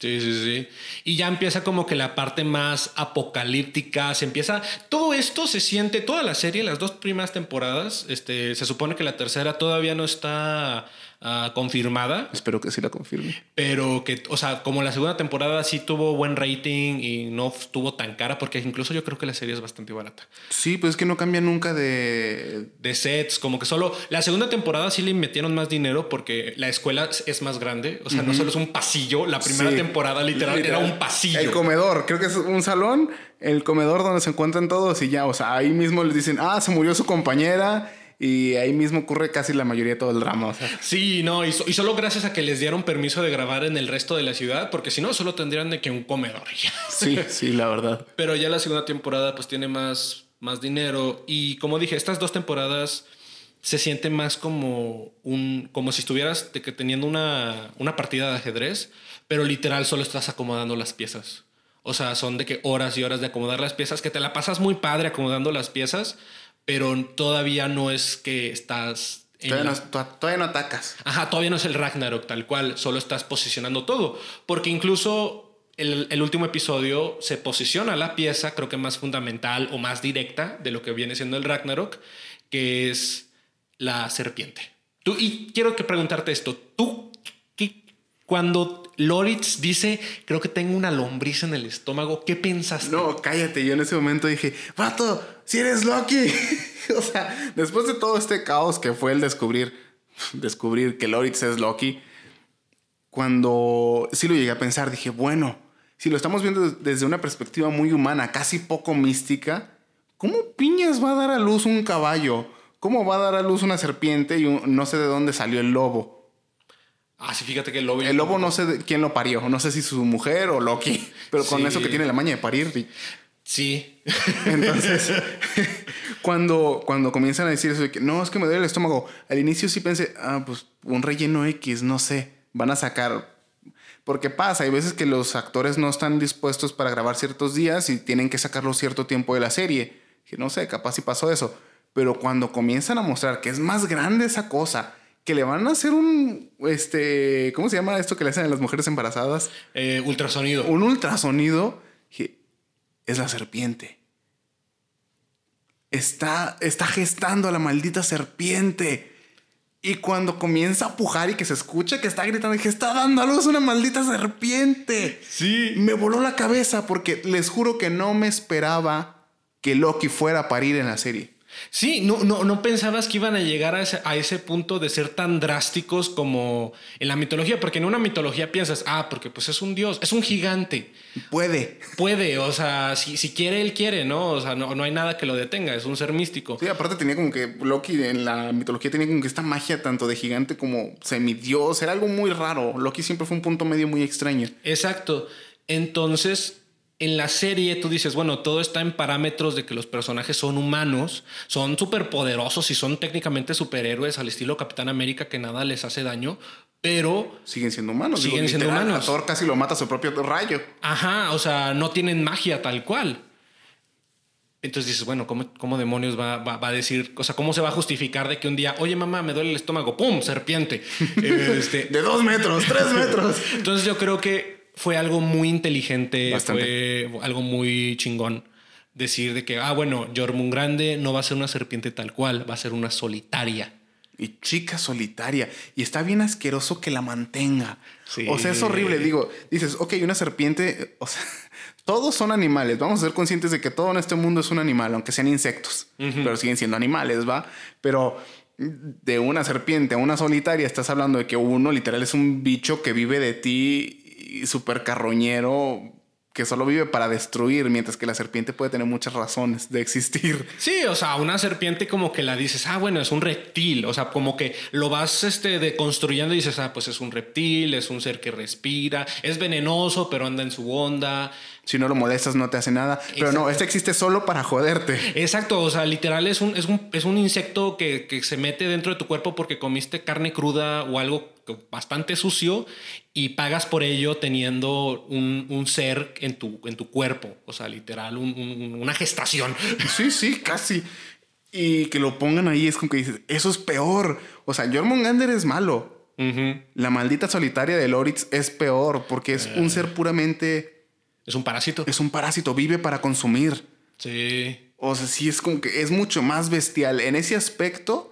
Sí, sí, sí. Y ya empieza como que la parte más apocalíptica, se empieza, todo esto se siente, toda la serie, las dos primeras temporadas, este, se supone que la tercera todavía no está Ah, confirmada. Espero que sí la confirme. Pero que, o sea, como la segunda temporada sí tuvo buen rating y no estuvo tan cara, porque incluso yo creo que la serie es bastante barata. Sí, pues es que no cambia nunca de... De sets, como que solo... La segunda temporada sí le metieron más dinero porque la escuela es más grande, o sea, no solo es un pasillo, la primera temporada literal, era un pasillo. El comedor, creo que es un salón, el comedor donde se encuentran todos y ya, o sea, ahí mismo les dicen, ah, se murió su compañera y ahí mismo ocurre casi la mayoría de todo el drama. Sí, no, y, solo gracias a que les dieron permiso de grabar en el resto de la ciudad, porque si no, solo tendrían de que un comedor. sí, sí, la verdad. Pero ya la segunda temporada pues tiene más, más dinero y como dije, estas dos temporadas se siente más como un como si estuvieras de que teniendo una, una partida de ajedrez, pero literal solo estás acomodando las piezas. O sea, son de que horas y horas de acomodar las piezas, que te la pasas muy padre acomodando las piezas, pero todavía no es que estás... Todavía, no, todavía, no, atacas. Ajá, todavía no es el Ragnarok tal cual, solo estás posicionando todo. Porque incluso el, el, último episodio se posiciona la pieza, creo que más fundamental o más directa de lo que viene siendo el Ragnarok, que es la serpiente. Tú, y quiero que preguntarte esto, ¿tú qué, cuando Loritz dice, creo que tengo una lombriz en el estómago, ¿qué pensaste? No, cállate, yo en ese momento dije, vato, si eres Loki. <laughs> o sea, después de todo este caos que fue el descubrir, descubrir que Loritz es Loki, cuando sí lo llegué a pensar, dije, bueno, si lo estamos viendo desde una perspectiva muy humana, casi poco mística, ¿cómo piñas va a dar a luz un caballo? ¿Cómo va a dar a luz una serpiente y no sé de dónde salió el lobo? Ah, sí, fíjate que el lobo... El lobo no sé quién lo parió, no sé si su mujer o Loki, pero con eso que tiene la maña de parir. Sí. Entonces, <laughs> cuando, cuando comienzan a decir eso de que no, es que me duele el estómago, al inicio sí pensé, ah, pues un relleno X, no sé, van a sacar. Porque pasa, hay veces que los actores no están dispuestos para grabar ciertos días y tienen que sacarlo cierto tiempo de la serie. Que no sé, capaz si pasó eso. Pero cuando comienzan a mostrar que es más grande esa cosa, que le van a hacer un, este, ¿cómo se llama esto que le hacen a las mujeres embarazadas? Eh, ultrasonido. Un ultrasonido es la serpiente. Está, está gestando a la maldita serpiente. Y cuando comienza a pujar y que se escucha que está gritando, que está dando a luz una maldita serpiente. Sí. Me voló la cabeza porque les juro que no me esperaba que Loki fuera a parir en la serie. Sí, no, no, no pensabas que iban a llegar a ese, a ese punto de ser tan drásticos como en la mitología, porque en una mitología piensas, ah, porque pues es un dios, es un gigante. Puede. Puede, o sea, si, si quiere, él quiere, ¿no? O sea, no, no hay nada que lo detenga, es un ser místico. Sí, aparte tenía como que Loki en la mitología tenía como que esta magia tanto de gigante como semidios, era algo muy raro. Loki siempre fue un punto medio muy extraño. Exacto. Entonces, en la serie tú dices, bueno, todo está en parámetros de que los personajes son humanos, son superpoderosos y son técnicamente superhéroes al estilo Capitán América que nada les hace daño, pero Siguen siendo humanos. Siguen siendo literal, humanos. a Thor casi lo mata a su propio rayo. Ajá, o sea, no tienen magia tal cual. Entonces dices, bueno, ¿cómo, cómo demonios va, va- va a decir? O sea, ¿cómo se va a justificar de que un día, oye mamá, me duele el estómago, ¡pum! Serpiente. <laughs> Este, De dos metros, tres metros. entonces yo creo que fue algo muy inteligente, Bastante. fue algo muy chingón. Decir de que, ah, bueno, Jormungrande no va a ser una serpiente tal cual, va a ser una solitaria. Y chica solitaria. Y está bien asqueroso que la mantenga. Sí. O sea, es horrible. Digo, dices, ok, una serpiente. O sea, <laughs> todos son animales. Vamos a ser conscientes de que todo en este mundo es un animal, aunque sean insectos. Pero siguen siendo animales, ¿va? Pero de una serpiente a una solitaria, estás hablando de que uno literal es un bicho que vive de ti y súper carroñero. Que solo vive para destruir, mientras que la serpiente puede tener muchas razones de existir. <laughs> Sí, o sea, una serpiente como que la dices, ah, bueno, es un reptil, o sea, como que lo vas este, deconstruyendo y dices, ah, pues es un reptil, es un ser que respira, es venenoso, pero anda en su onda. Si no lo molestas, no te hace nada. Pero no, este existe solo para joderte. Exacto, o sea, literal es un, es un, es un insecto que, que se mete dentro de tu cuerpo porque comiste carne cruda o algo bastante sucio y pagas por ello teniendo un, un ser en tu, en tu cuerpo, o sea, literal, un- un- una gestación. <laughs> Sí, sí, casi. Y que lo pongan ahí es como que dices, eso es peor. O sea, Jormungandr es malo. La maldita solitaria de Loritz es peor porque es un ser puramente. Es un parásito. Es un parásito, vive para consumir. Sí. O sea, sí es como que es mucho más bestial. En ese aspecto,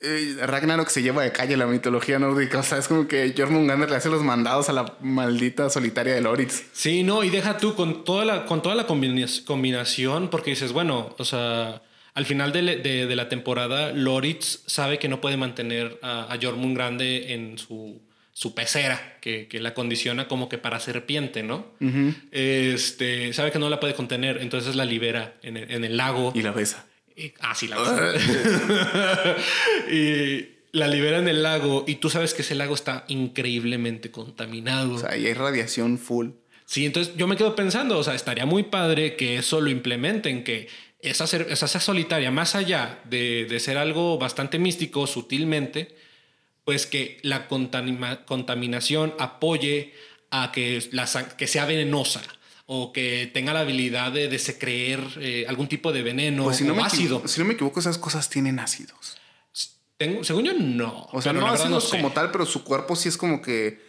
eh, Ragnarok se lleva de calle la mitología nórdica. O sea, es como que Jormungandr le hace los mandados a la maldita solitaria de Loritz. Sí, no, y deja tú con toda la, con toda la combina- combinación, porque dices, bueno, o sea, al final de- de la temporada, Loritz sabe que no puede mantener a, a Jormungandr en su, su pecera, que, que la condiciona como que para serpiente, ¿no? este, sabe que no la puede contener, entonces la libera en el, en el lago. Y la besa. Y- ah, sí, la <laughs> y la libera en el lago, y tú sabes que ese lago está increíblemente contaminado. O sea, y hay radiación full. Sí, entonces yo me quedo pensando, o sea, estaría muy padre que eso lo implementen, que esa, ser- esa solitaria, más allá de, de ser algo bastante místico sutilmente, pues que la contamina- contaminación apoye a que, la, que sea venenosa o que tenga la habilidad de, de secreer eh, algún tipo de veneno Pues si no, o ácido. si no me equivoco, esas cosas tienen ácidos. Tengo- según yo, no. O sea, no ácidos sé. como tal, pero su cuerpo sí es como que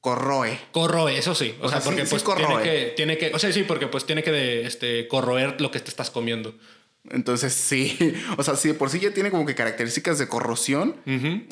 corroe. Corroe, eso sí. O, O sea, sea, porque sí- sí pues corroe. tiene que, tiene que, o sea, sí, porque pues tiene que de, este, corroer lo que te estás comiendo. Entonces, sí. <laughs> O sea, si de por sí ya tiene como que características de corrosión,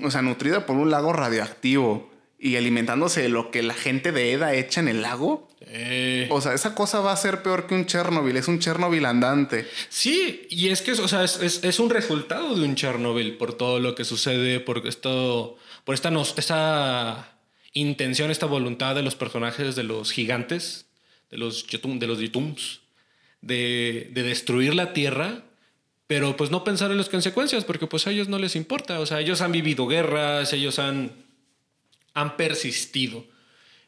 o sea, nutrida por un lago radioactivo y alimentándose de lo que la gente de EDA echa en el lago. Eh, O sea, esa cosa va a ser peor que un Chernobyl. Es un Chernobyl andante. Sí, y es que o sea, es, es- es un resultado de un Chernobyl por todo lo que sucede, por esto, por esta, nos- esta intención, esta voluntad de los personajes de los gigantes, de los Yotum- de los Yutums, de, de destruir la Tierra, pero pues no pensar en las consecuencias, porque pues a ellos no les importa. O sea, ellos han vivido guerras, ellos han, han persistido,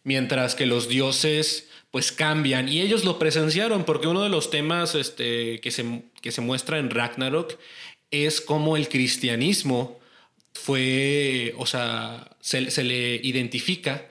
mientras que los dioses pues cambian y ellos lo presenciaron porque uno de los temas este, que, se, que se muestra en Ragnarok es cómo el cristianismo fue, o sea, se, se le identifica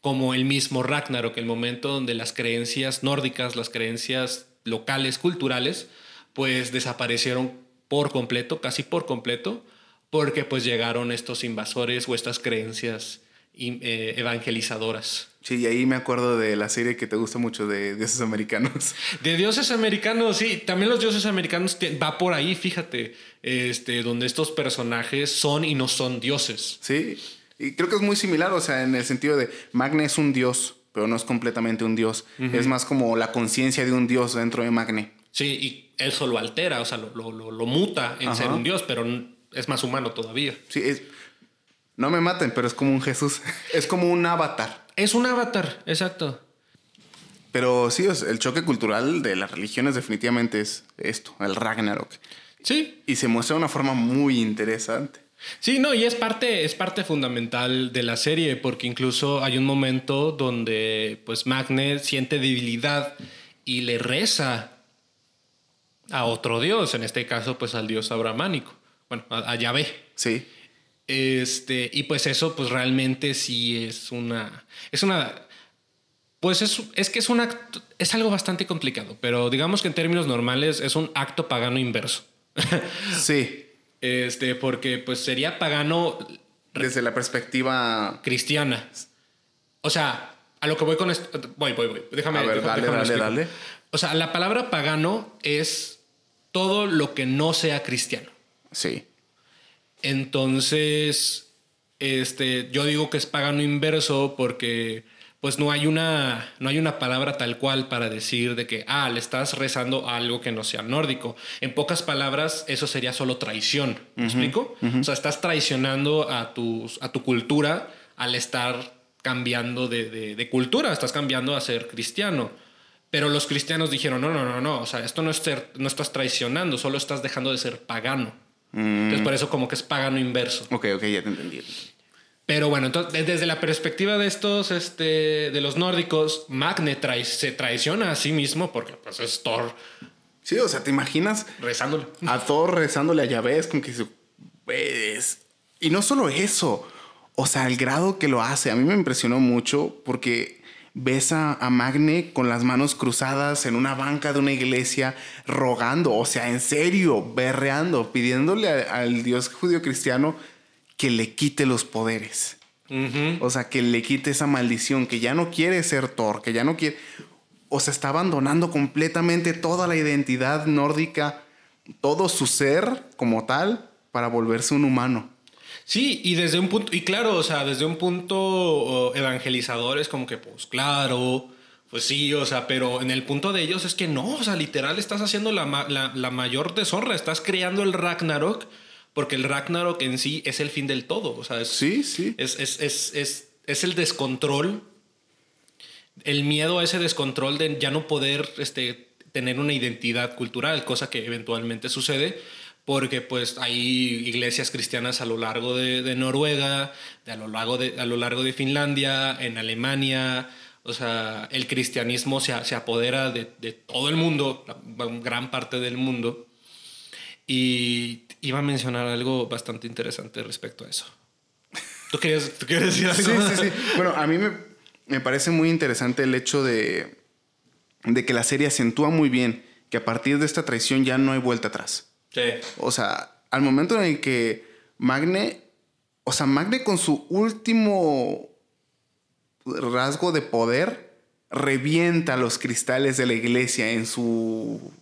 como el mismo Ragnarok, el momento donde las creencias nórdicas, las creencias locales, culturales, pues desaparecieron por completo, casi por completo, porque pues llegaron estos invasores o estas creencias eh, evangelizadoras. Sí, y ahí me acuerdo de la serie que te gusta mucho de dioses americanos. <laughs> De dioses americanos, sí, también los dioses americanos te- va por ahí, fíjate, este, donde estos personajes son y no son dioses. Sí, y creo que es muy similar, o sea, en el sentido de Magne es un dios, pero no es completamente un dios. Es más como la conciencia de un dios dentro de Magne. Sí, y eso lo altera, o sea, lo, lo, lo, lo muta en Ajá. ser un dios, pero es más humano todavía. Sí, es, no me maten, pero es como un Jesús. <laughs> Es como un avatar. Es un avatar, exacto. Pero sí, es- el choque cultural de las religiones definitivamente es esto, el Ragnarok. Sí, Y se muestra de una forma muy interesante. Sí, no, y es parte, es parte fundamental de la serie, porque incluso hay un momento donde pues Magne siente debilidad y le reza a otro dios, en este caso pues al dios abramánico, bueno, a, a Yahvé. Sí. Este, y pues eso pues realmente sí es una, es una, pues es, es que es un acto, es algo bastante complicado, pero digamos que en términos normales es un acto pagano inverso. Sí. <laughs> Este, porque pues sería pagano Desde la perspectiva. cristiana. O sea, a lo que voy con esto. Voy, voy, voy. Déjame. A ver, déjame- dale, déjame dale, dale. O sea, la palabra pagano es todo lo que no sea cristiano. Sí. Entonces, este, yo digo que es pagano inverso porque pues no hay una no hay una palabra tal cual para decir de que ah le estás rezando a algo que no sea nórdico. En pocas palabras eso sería solo traición. ¿Me explico? O sea, estás traicionando a tus a tu cultura al estar cambiando de, de- de cultura, estás cambiando a ser cristiano. Pero los cristianos dijeron, no, no, no, no, o sea, esto no, es ser, no estás traicionando, solo estás dejando de ser pagano. Entonces, por eso como que es pagano inverso. Ok, ok, ya te entendí. Pero bueno, entonces, desde la perspectiva de estos, este, de los nórdicos, Magne trai- se traiciona a sí mismo porque pues es Thor Sí, o sea, ¿te imaginas rezándole. a Thor rezándole a Yahvé? Es como que dice, "Pues". Y no solo eso, o sea, el grado que lo hace, a mí me impresionó mucho porque ves a, a Magne con las manos cruzadas en una banca de una iglesia rogando, o sea, en serio, berreando, pidiéndole a- al Dios judío cristiano que le quite los poderes. O sea, que le quite esa maldición, que ya no quiere ser Thor, que ya no quiere... O sea, está abandonando completamente toda la identidad nórdica, todo su ser como tal, para volverse un humano. Sí, y desde un punto, y claro, o sea, desde un punto oh, evangelizador es como que, pues claro, pues sí, o sea, pero en el punto de ellos es que no, o sea, literal estás haciendo la, la, la mayor deshonra, estás creando el Ragnarok, porque el Ragnarok en sí es el fin del todo, o sea, es, Sí, sí. es, es, es, es, el descontrol, el miedo a ese descontrol de ya no poder este, tener una identidad cultural, cosa que eventualmente sucede, porque pues hay iglesias cristianas a lo largo de, de Noruega, de a, lo largo de, a lo largo de Finlandia, en Alemania, o sea, el cristianismo se, se apodera de, de todo el mundo, gran parte del mundo, y iba a mencionar algo bastante interesante respecto a eso. ¿Tú querías, tú querías decir algo? Sí, sí, sí. Bueno, a mí me, me parece muy interesante el hecho de, de que la serie acentúa muy bien que a partir de esta traición ya no hay vuelta atrás. Sí. O sea, al momento en el que Magne, o sea, Magne con su último rasgo de poder revienta los cristales de la iglesia en su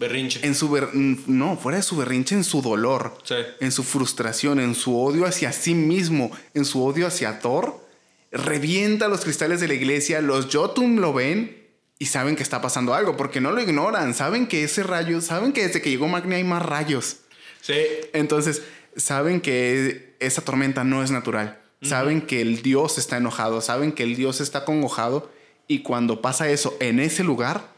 Berrinche. en su ber- no, fuera de su berrinche, en su dolor, Sí. en su frustración, en su odio hacia sí mismo, en su odio hacia Thor, revienta los cristales de la iglesia, los Jotun lo ven y saben que está pasando algo, porque no lo ignoran, saben que ese rayo, saben que desde que llegó Magni hay más rayos. Sí. Entonces, saben que esa tormenta no es natural. Saben que el dios está enojado, saben que el dios está congojado y cuando pasa eso en ese lugar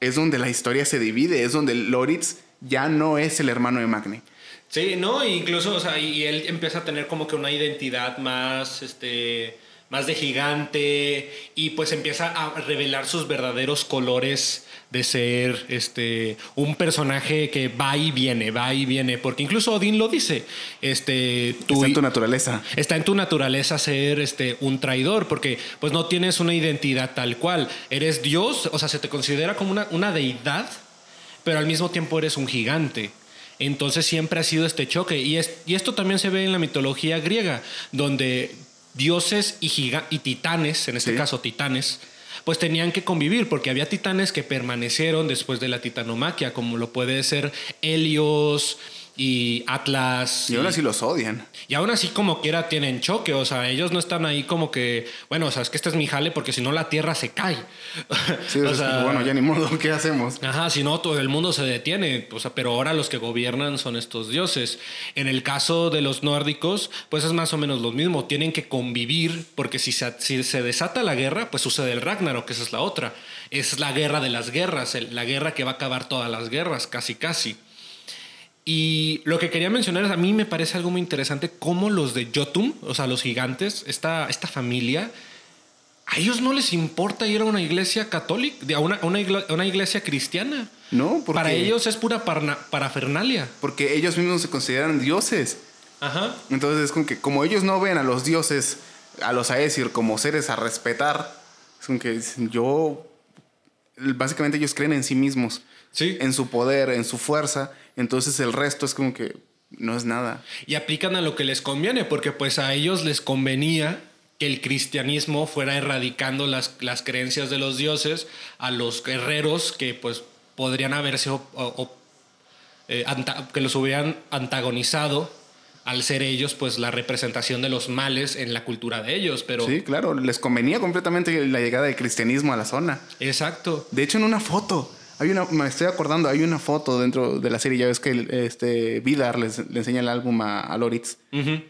es donde la historia se divide, es donde Loritz ya no es el hermano de Magne. Sí, no, incluso, o sea, y él empieza a tener como que una identidad más, este, más de gigante y pues empieza a revelar sus verdaderos colores de ser, este, un personaje que va y viene, va y viene, porque incluso Odín lo dice, este, tú Está en tu naturaleza. está en tu naturaleza ser este, un traidor, porque pues no tienes una identidad tal cual. Eres Dios, o sea, se te considera como una, una deidad, pero al mismo tiempo eres un gigante. Entonces siempre ha sido este choque. Y, es, y esto también se ve en la mitología griega, donde dioses y, giga- y titanes, en este Sí. caso titanes, pues tenían que convivir, porque había titanes que permanecieron después de la titanomaquia, como lo puede ser Helios, y Atlas. Y aún así los odian. Y aún así como quiera tienen choque, o sea, ellos no están ahí como que, bueno, o sea, es que este es mi jale porque si no la tierra se cae. <laughs> Sí, o sea, bueno, ya ni modo, ¿qué hacemos? Ajá, si no todo el mundo se detiene, o sea, pero ahora los que gobiernan son estos dioses. En el caso de los nórdicos, pues es más o menos lo mismo, tienen que convivir porque si se, si se desata la guerra, pues sucede el Ragnarok, que esa es la otra. Es la guerra de las guerras, el- la guerra que va a acabar todas las guerras, casi casi. Y lo que quería mencionar es, a mí me parece algo muy interesante, cómo los de Jotun, o sea, los gigantes, esta, esta familia, a ellos no les importa ir a una iglesia católica, a una, a una, igle- a una iglesia cristiana. No, porque, Para ellos es pura parna- parafernalia. porque ellos mismos se consideran dioses. Ajá. Entonces es como que como ellos no ven a los dioses, a los Aesir como seres a respetar, es como que yo, básicamente ellos creen en sí mismos, Sí. en su poder, en su fuerza, entonces el resto es como que no es nada. Y aplican a lo que les conviene, porque pues a ellos les convenía que el cristianismo fuera erradicando las, las creencias de los dioses a los guerreros que pues podrían haberse o- eh, anta- que los hubieran antagonizado al ser ellos pues la representación de los males en la cultura de ellos, pero Sí, claro, les convenía completamente la llegada del cristianismo a la zona. exacto. De hecho, en una foto, hay una, me estoy acordando, hay una foto dentro de la serie, ya ves que este Vidar les, le enseña el álbum a, a Loritz. Ujú.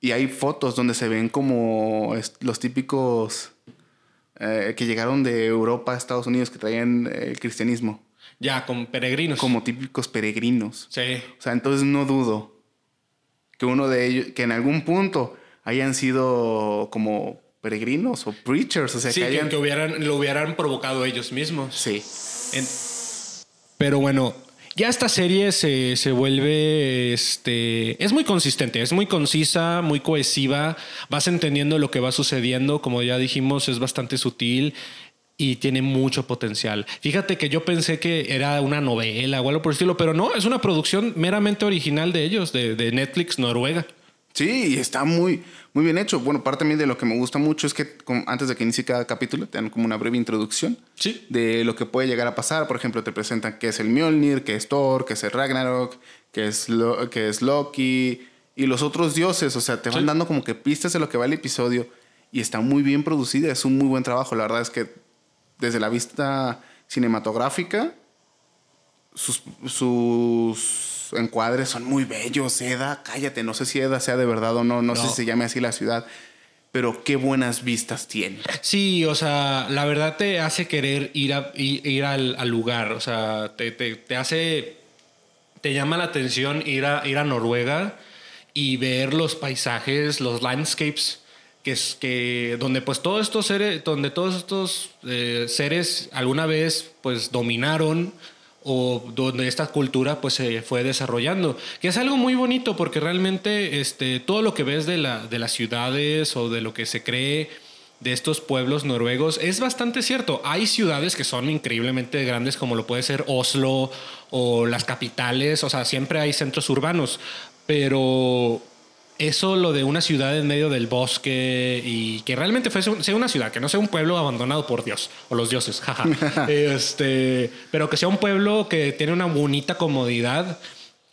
Y hay fotos donde se ven como los típicos eh, que llegaron de Europa a Estados Unidos que traían eh, el cristianismo, Ya con peregrinos. como típicos peregrinos. Sí. O sea, entonces no dudo que uno de ellos, que en algún punto hayan sido como peregrinos o preachers, o sea, Sí, que que hubieran, lo hubieran provocado ellos mismos. Sí. En- Pero bueno, ya esta serie se, se vuelve, este, es muy consistente, es muy concisa, muy cohesiva, vas entendiendo lo que va sucediendo, como ya dijimos, es bastante sutil y tiene mucho potencial. Fíjate que yo pensé que era una novela o algo por el estilo, pero no, es una producción meramente original de ellos, de, de Netflix Noruega. Sí, y está muy, muy bien hecho. Bueno, parte también de lo que me gusta mucho es que antes de que inicie cada capítulo te dan como una breve introducción Sí. de lo que puede llegar a pasar. Por ejemplo, te presentan qué es el Mjolnir, qué es Thor, qué es el Ragnarok, qué es, Lo- qué es Loki y los otros dioses. O sea, te van Sí. dando como que pistas de lo que va el episodio y está muy bien producida. Es un muy buen trabajo. La verdad es que desde la vista cinematográfica, sus, sus encuadres son muy bellos. Eda, cállate, no sé si Eda sea de verdad o no, no, sé si se llame así la ciudad, pero qué buenas vistas tiene. Sí, o sea, la verdad te hace querer ir, a, ir, ir al, al lugar, o sea, te, te- te hace, te llama la atención ir a, ir a Noruega y ver los paisajes, los landscapes, que es que donde pues todos estos seres, donde todos estos eh, seres alguna vez pues dominaron o donde esta cultura pues se fue desarrollando, que es algo muy bonito porque realmente este, todo lo que ves de, la, de las ciudades o de lo que se cree de estos pueblos noruegos es bastante cierto. Hay ciudades que son increíblemente grandes como lo puede ser Oslo o las capitales, o sea, siempre hay centros urbanos, pero eso lo de una ciudad en medio del bosque y que realmente fuese, sea una ciudad, que no sea un pueblo abandonado por Dios o los dioses, <laughs> jaja. este, pero que sea un pueblo que tiene una bonita comodidad,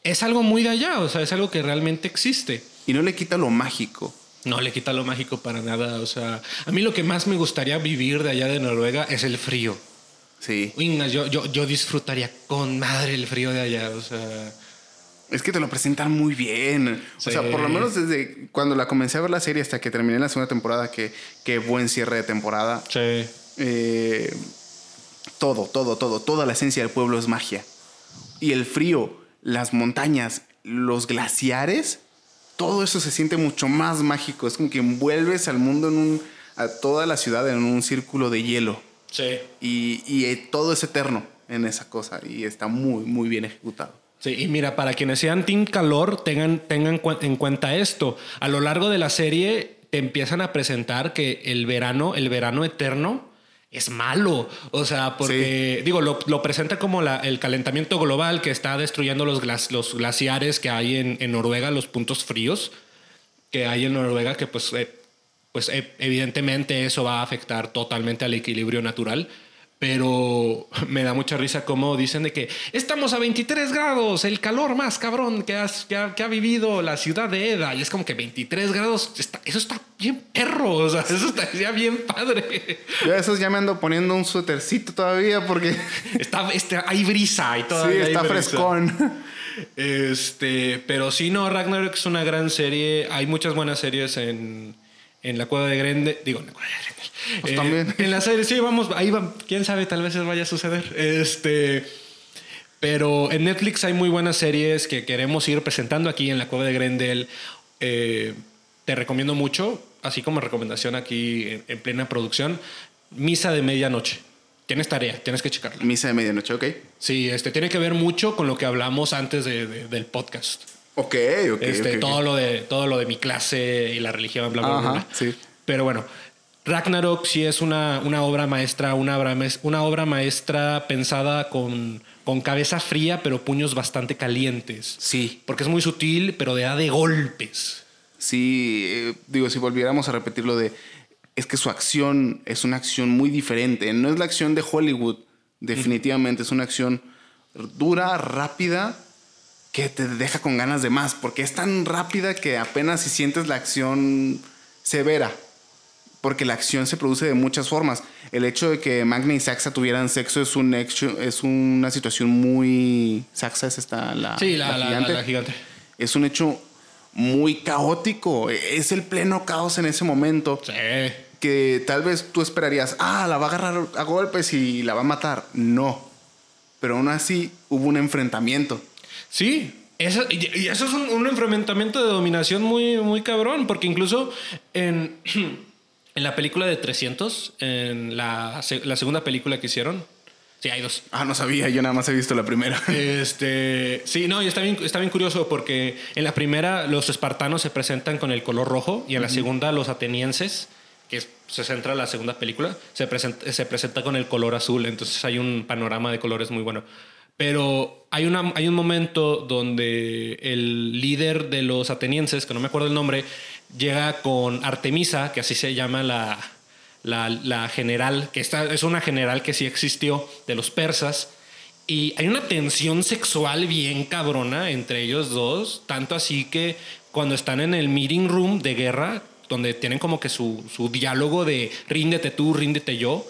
es algo muy de allá, o sea, es algo que realmente existe. Y no le quita lo mágico. No le quita lo mágico para nada, o sea, a mí lo que más me gustaría vivir de allá de Noruega es el frío. Sí. Uy, yo, yo, yo disfrutaría con madre el frío de allá, o sea... Es que te lo presentan muy bien. Sí. O sea, por lo menos desde cuando la comencé a ver la serie hasta que terminé la segunda temporada, que, que buen cierre de temporada. Sí. Eh, todo, todo, todo, toda la esencia del pueblo es magia. Y el frío, las montañas, los glaciares, todo eso se siente mucho más mágico. Es como que envuelves al mundo en un, a toda la ciudad en un círculo de hielo. Sí. Y, y eh, todo es eterno en esa cosa. Y está muy, muy bien ejecutado. Sí, y mira, para quienes sean Team Calor, tengan, tengan en cuenta esto. A lo largo de la serie te empiezan a presentar que el verano, el verano eterno, es malo. O sea, porque, digo, lo, lo presenta como la- el calentamiento global que está destruyendo los, glas- los glaciares que hay en, en Noruega, los puntos fríos que hay en Noruega, que pues, eh, pues eh, evidentemente eso va a afectar totalmente al equilibrio natural. Pero <laughs> me da mucha risa como dicen de que estamos a 23 grados, el calor más cabrón que, has, que, ha, que ha vivido la ciudad de Eda. Y es como que 23 grados, está- eso está bien perro, o sea, <laughs> eso estaría bien padre. Yo a esos ya me ando poniendo un suétercito todavía porque <laughs> Está, este, hay brisa y sí, todo. está frescón. Este, pero sí, no, Ragnarok es una gran serie. Hay muchas buenas series en, en la cueva de Grendel. Digo, en la cueva de Grendel. Pues Eh, también. En la serie, sí, vamos, ahí va. Quién sabe, tal vez vaya a suceder. Este. Pero en Netflix hay muy buenas series que queremos ir presentando aquí en la cueva de Grendel. Eh, te recomiendo mucho, así como recomendación aquí en, en plena producción, Misa de Medianoche. Tienes tarea, tienes que checarla. Misa de medianoche, ok. Sí, este tiene que ver mucho con lo que hablamos antes de- de- del podcast. Ok, ok. Este, todo lo de todo lo de mi clase y la religión, bla bla bla. Ajá, bla. sí. Pero bueno, Ragnarok sí es una, una obra maestra, una obra, una obra maestra pensada con, con cabeza fría, pero puños bastante calientes. Sí, Porque es muy sutil, pero da de golpes. sí. eh, digo, si volviéramos a repetir lo de. Es que su acción es una acción muy diferente. No es la acción de Hollywood, definitivamente. Es una acción dura, rápida, que te deja con ganas de más. Porque es tan rápida que apenas si sientes la acción severa. Porque la acción se produce de muchas formas. El hecho de que Magna y Saxa tuvieran sexo es, un hecho, es una situación muy. Saxa es esta, la, Sí, la, gigante. la gigante. Es un hecho muy caótico. Es el pleno caos en ese momento. Sí. Que tal vez tú esperarías, ah, la va a agarrar a golpes y la va a matar. No. Pero aún así hubo un enfrentamiento. Sí, eso, y eso es un, un enfrentamiento de dominación muy, muy cabrón, porque incluso en, <clears throat> en la película de 300, en la, la segunda película que hicieron, sí, hay dos. Ah, no sabía, yo nada más he visto la primera. <laughs> Este, sí, no, y está bien, está bien curioso porque en la primera los espartanos se presentan con el color rojo y en la segunda los atenienses, que se centra en la segunda película, se presenta, se presenta con el color azul. Entonces hay un panorama de colores muy bueno. Pero hay, una, hay un momento donde el líder de los atenienses, que no me acuerdo el nombre, llega con Artemisa, que así se llama la, la, general, que esta es una general que sí existió de los persas. Y hay una tensión sexual bien cabrona entre ellos dos, tanto así que cuando están en el meeting room de guerra, donde tienen como que su, su diálogo de ríndete tú, ríndete yo,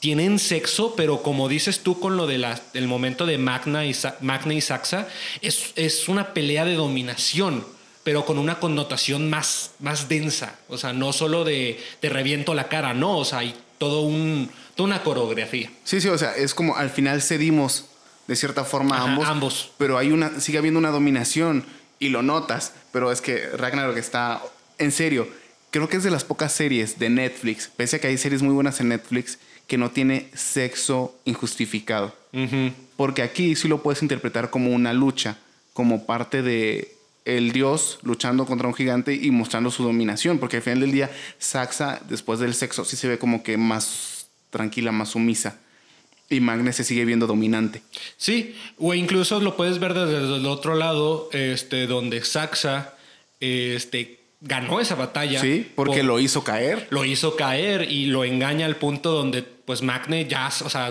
tienen sexo, pero como dices tú con lo del el momento de Magna y, Magna y Saxa, es, es una pelea de dominación, pero con una connotación más, más densa. O sea, no solo de te reviento la cara, no, o sea, hay todo un, toda una coreografía. Sí, sí, o sea, es como al final cedimos de cierta forma Ajá, ambos. ambos. Pero hay una, sigue habiendo una dominación y lo notas. Pero es que Ragnarok está, en serio, creo que es de las pocas series de Netflix, pese a que hay series muy buenas en Netflix, que no tiene sexo injustificado. Porque aquí sí lo puedes interpretar como una lucha, como parte de el dios luchando contra un gigante y mostrando su dominación, porque al final del día Saxa después del sexo sí se ve como que más tranquila, más sumisa. Y Magne se sigue viendo dominante. Sí, o incluso lo puedes ver desde el otro lado, este, donde Saxa este, ganó esa batalla. Sí, porque por- lo hizo caer. lo hizo caer y lo engaña al punto donde pues Magne ya, o sea,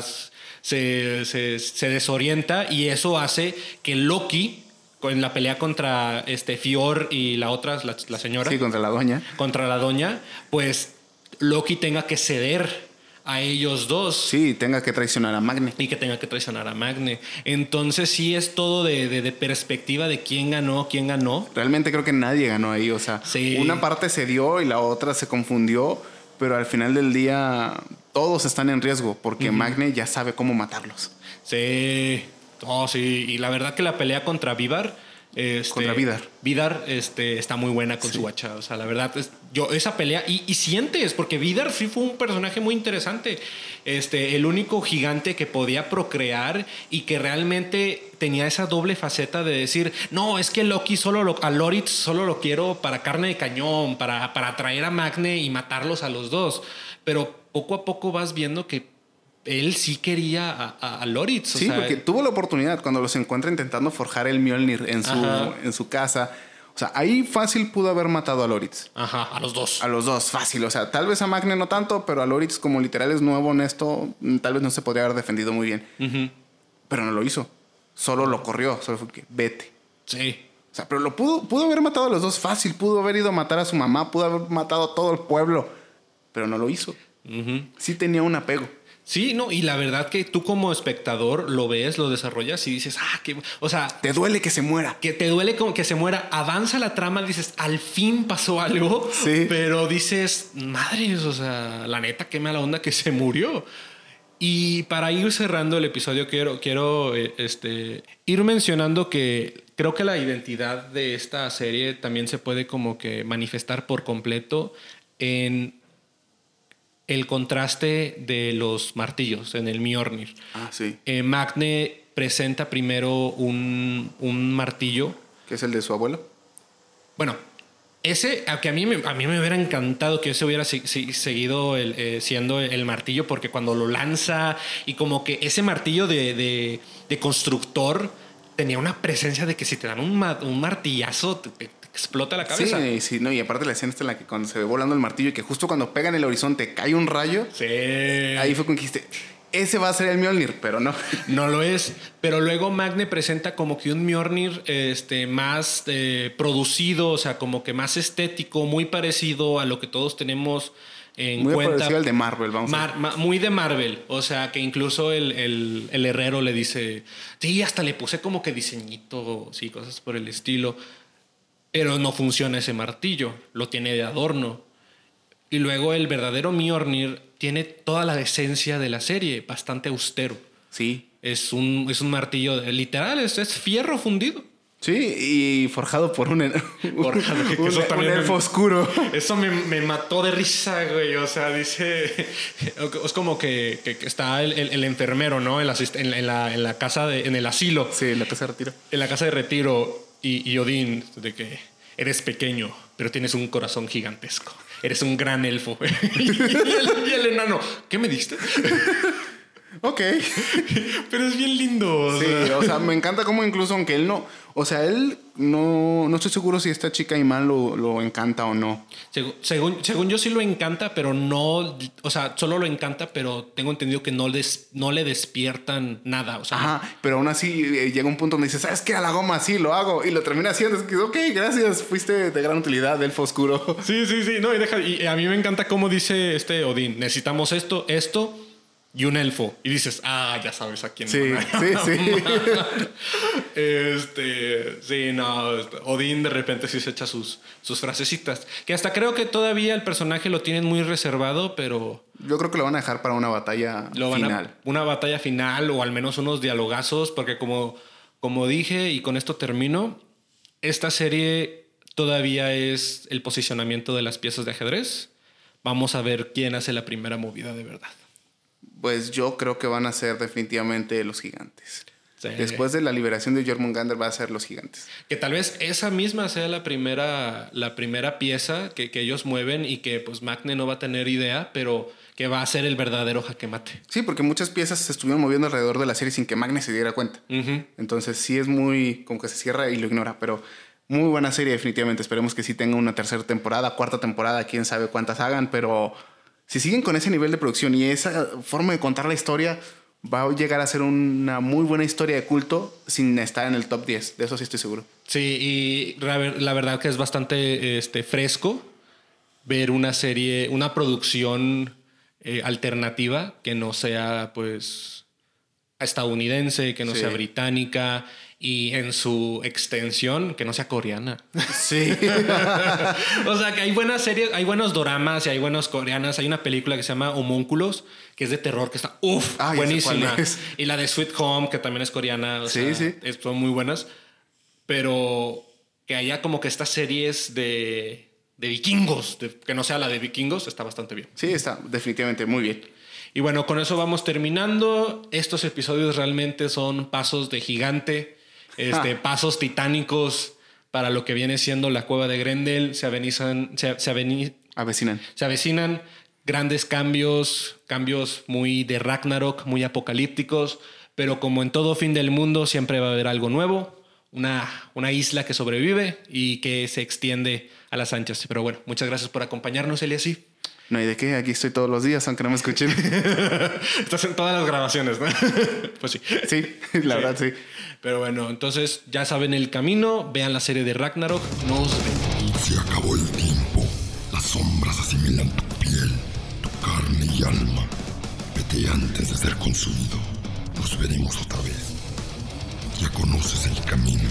se, se- se desorienta y eso hace que Loki, en la pelea contra este Fior y la otra, la, la señora, Sí, contra la doña. contra la doña, pues Loki tenga que ceder a ellos dos. Sí, tenga que traicionar a Magne. Y que tenga que traicionar a Magne. Entonces sí es todo de, de- de perspectiva de quién ganó, quién ganó. Realmente creo que nadie ganó ahí. O sea, Sí. una parte se dio y la otra se confundió, pero al final del día todos están en riesgo porque Magne ya sabe cómo matarlos. Sí, oh, sí. Y la verdad que la pelea contra Vivar. Este, Contra Vidar. Vidar este, está muy buena con su hacha. O sea, la verdad, es, yo esa pelea. Y, y sientes, porque Vidar sí fue un personaje muy interesante. Este, el único gigante que podía procrear y que realmente tenía esa doble faceta de decir: No, es que Loki solo lo, a Loritz solo lo quiero para carne de cañón, para, para atraer a Magne y matarlos a los dos. Pero poco a poco vas viendo que él sí quería a, a, a Loritz. o Sí, sea, porque tuvo la oportunidad cuando los encuentra intentando forjar el Mjolnir en su, Ajá. en su casa. O sea, ahí fácil pudo haber matado a Loritz. Ajá, a los dos. A los dos, fácil. O sea, tal vez a Magne no tanto, pero a Loritz, como literal es nuevo en esto, mm, tal vez no se podría haber defendido muy bien. Pero no lo hizo. Solo lo corrió. Solo fue que vete. Sí. O sea, pero lo pudo, pudo haber matado a los dos fácil. Pudo haber ido a matar a su mamá. Pudo haber matado a todo el pueblo. Pero no lo hizo. Sí tenía un apego. Sí, no, y la verdad que tú como espectador lo ves, lo desarrollas y dices, ah, que, o sea, Te duele que se muera. que te duele como que se muera, avanza la trama, dices, al fin pasó algo, Sí. pero dices, madres, o sea, la neta, qué mala onda que se murió. Y para ir cerrando el episodio, quiero, quiero eh, este, ir mencionando que creo que la identidad de esta serie también se puede como que manifestar por completo en el contraste de los martillos, en el Mjolnir. Ah, sí. Eh, Magne presenta primero un, un martillo. Que es el de su abuelo. Bueno, ese, que a mí, me, a mí me hubiera encantado que ese hubiera si- si- seguido el, eh, siendo el martillo, porque cuando lo lanza y como que ese martillo de, de- de constructor tenía una presencia de que si te dan un, un martillazo te explota la cabeza. Sí, sí, no, y aparte la escena está en la que cuando se ve volando el martillo y que justo cuando pega en el horizonte cae un rayo, Sí. ahí fue cuando dijiste, ese va a ser el Mjolnir, pero no. <laughs> No lo es, pero luego Magne presenta como que un Mjolnir este, más eh, producido, o sea, como que más estético, muy parecido a lo que todos tenemos en Muy cuenta. parecido al de Marvel, vamos a ma- muy de Marvel, o sea, que incluso el, el- el herrero le dice, sí, hasta le puse como que diseñito, sí, cosas por el estilo, pero no funciona ese martillo, lo tiene de adorno. Y luego el verdadero Mjolnir tiene toda la esencia de la serie, bastante austero. Sí. Es un, es un martillo, de- literal, es, es fierro fundido. Sí, y forjado por un, <laughs> Forjado, que un, eso un también me- elfo oscuro. Eso me, me mató de risa, güey. O sea, dice. <laughs> Es como que, que- que está el, el- el enfermero, ¿no? En la, en la- en la- en casa, de, en el asilo, Sí, la casa de retiro. en la casa de retiro. Y, Odín, de que eres pequeño, pero tienes un corazón gigantesco. Eres un gran elfo. <laughs> y, el, y el enano, ¿qué me diste? Ok. <laughs> pero es bien lindo. o Sí, sea. o sea, me encanta cómo incluso aunque él no, o sea, él no, no estoy seguro si esta chica Iman lo, lo encanta o no. Según, según yo sí lo encanta, pero no, o sea, solo lo encanta, pero tengo entendido que no, les, no le despiertan nada. O sea, Ajá, pero aún así eh, llega un punto donde dice, ¿sabes qué? A la goma, sí, lo hago. Y lo termina haciendo. Es que, ok, gracias, fuiste de gran utilidad, elfo oscuro. Sí, sí, sí. No, y, deja, y a mí me encanta cómo dice este Odín. Necesitamos esto, esto y un elfo. Y dices, ah, ya sabes a quién. Sí, van a sí, sí. <laughs> Este, sí, no. Odín de repente sí se echa sus, sus frasecitas. Que hasta creo que todavía el personaje lo tienen muy reservado, pero Yo creo que lo van a dejar para una batalla lo van final. a una batalla final o al menos unos dialogazos, porque como, como dije y con esto termino, esta serie todavía es el posicionamiento de las piezas de ajedrez. Vamos a ver quién hace la primera movida de verdad. Pues yo creo que van a ser definitivamente los gigantes. Sí. Después de la liberación de Jormungandr va a ser los gigantes. Que tal vez esa misma sea la primera, la primera pieza que, que ellos mueven y que pues Magne no va a tener idea, pero que va a ser el verdadero jaque mate. Sí, porque muchas piezas se estuvieron moviendo alrededor de la serie sin que Magne se diera cuenta. Entonces sí es muy como que se cierra y lo ignora, pero muy buena serie definitivamente. Esperemos que sí tenga una tercera temporada, cuarta temporada, quién sabe cuántas hagan, pero si siguen con ese nivel de producción y esa forma de contar la historia, va a llegar a ser una muy buena historia de culto sin estar en el top 10. De eso sí estoy seguro. Sí, y la ver- la verdad que es bastante este, fresco ver una serie, una producción eh, alternativa que no sea pues estadounidense, que no Sí. sea británica y en su extensión que no sea coreana. Sí. <laughs> o sea que hay buenas series, hay buenos doramas y hay buenas coreanas. Hay una película que se llama Homúnculos, que es de terror, que está uff, Ah, buenísima. Y la de Sweet Home, que también es coreana. o Sí, sea, sí. son muy buenas. Pero que haya como que estas series de, de vikingos, de- que no sea la de vikingos, está bastante bien. sí, está definitivamente muy bien. Y bueno, con eso vamos terminando. Estos episodios realmente son pasos de gigante, este, Ah. pasos titánicos para lo que viene siendo la cueva de Grendel. Se avenizan, se, se aveni- Avecinan. se avecinan grandes cambios, cambios muy de Ragnarok, muy apocalípticos, pero como en todo fin del mundo siempre va a haber algo nuevo, una, una isla que sobrevive y que se extiende a las anchas. Pero bueno, muchas gracias por acompañarnos, Eliasí. No hay de qué, aquí estoy todos los días, aunque no me escuchen. <laughs> Estás en todas las grabaciones, ¿no? <laughs> pues sí. Sí, la verdad sí. Pero bueno, entonces ya saben el camino, vean la serie de Ragnarok, nos vemos. Se acabó el tiempo. Las sombras asimilan tu piel, tu carne y alma. Vete antes de ser consumido. Nos veremos otra vez. Ya conoces el camino.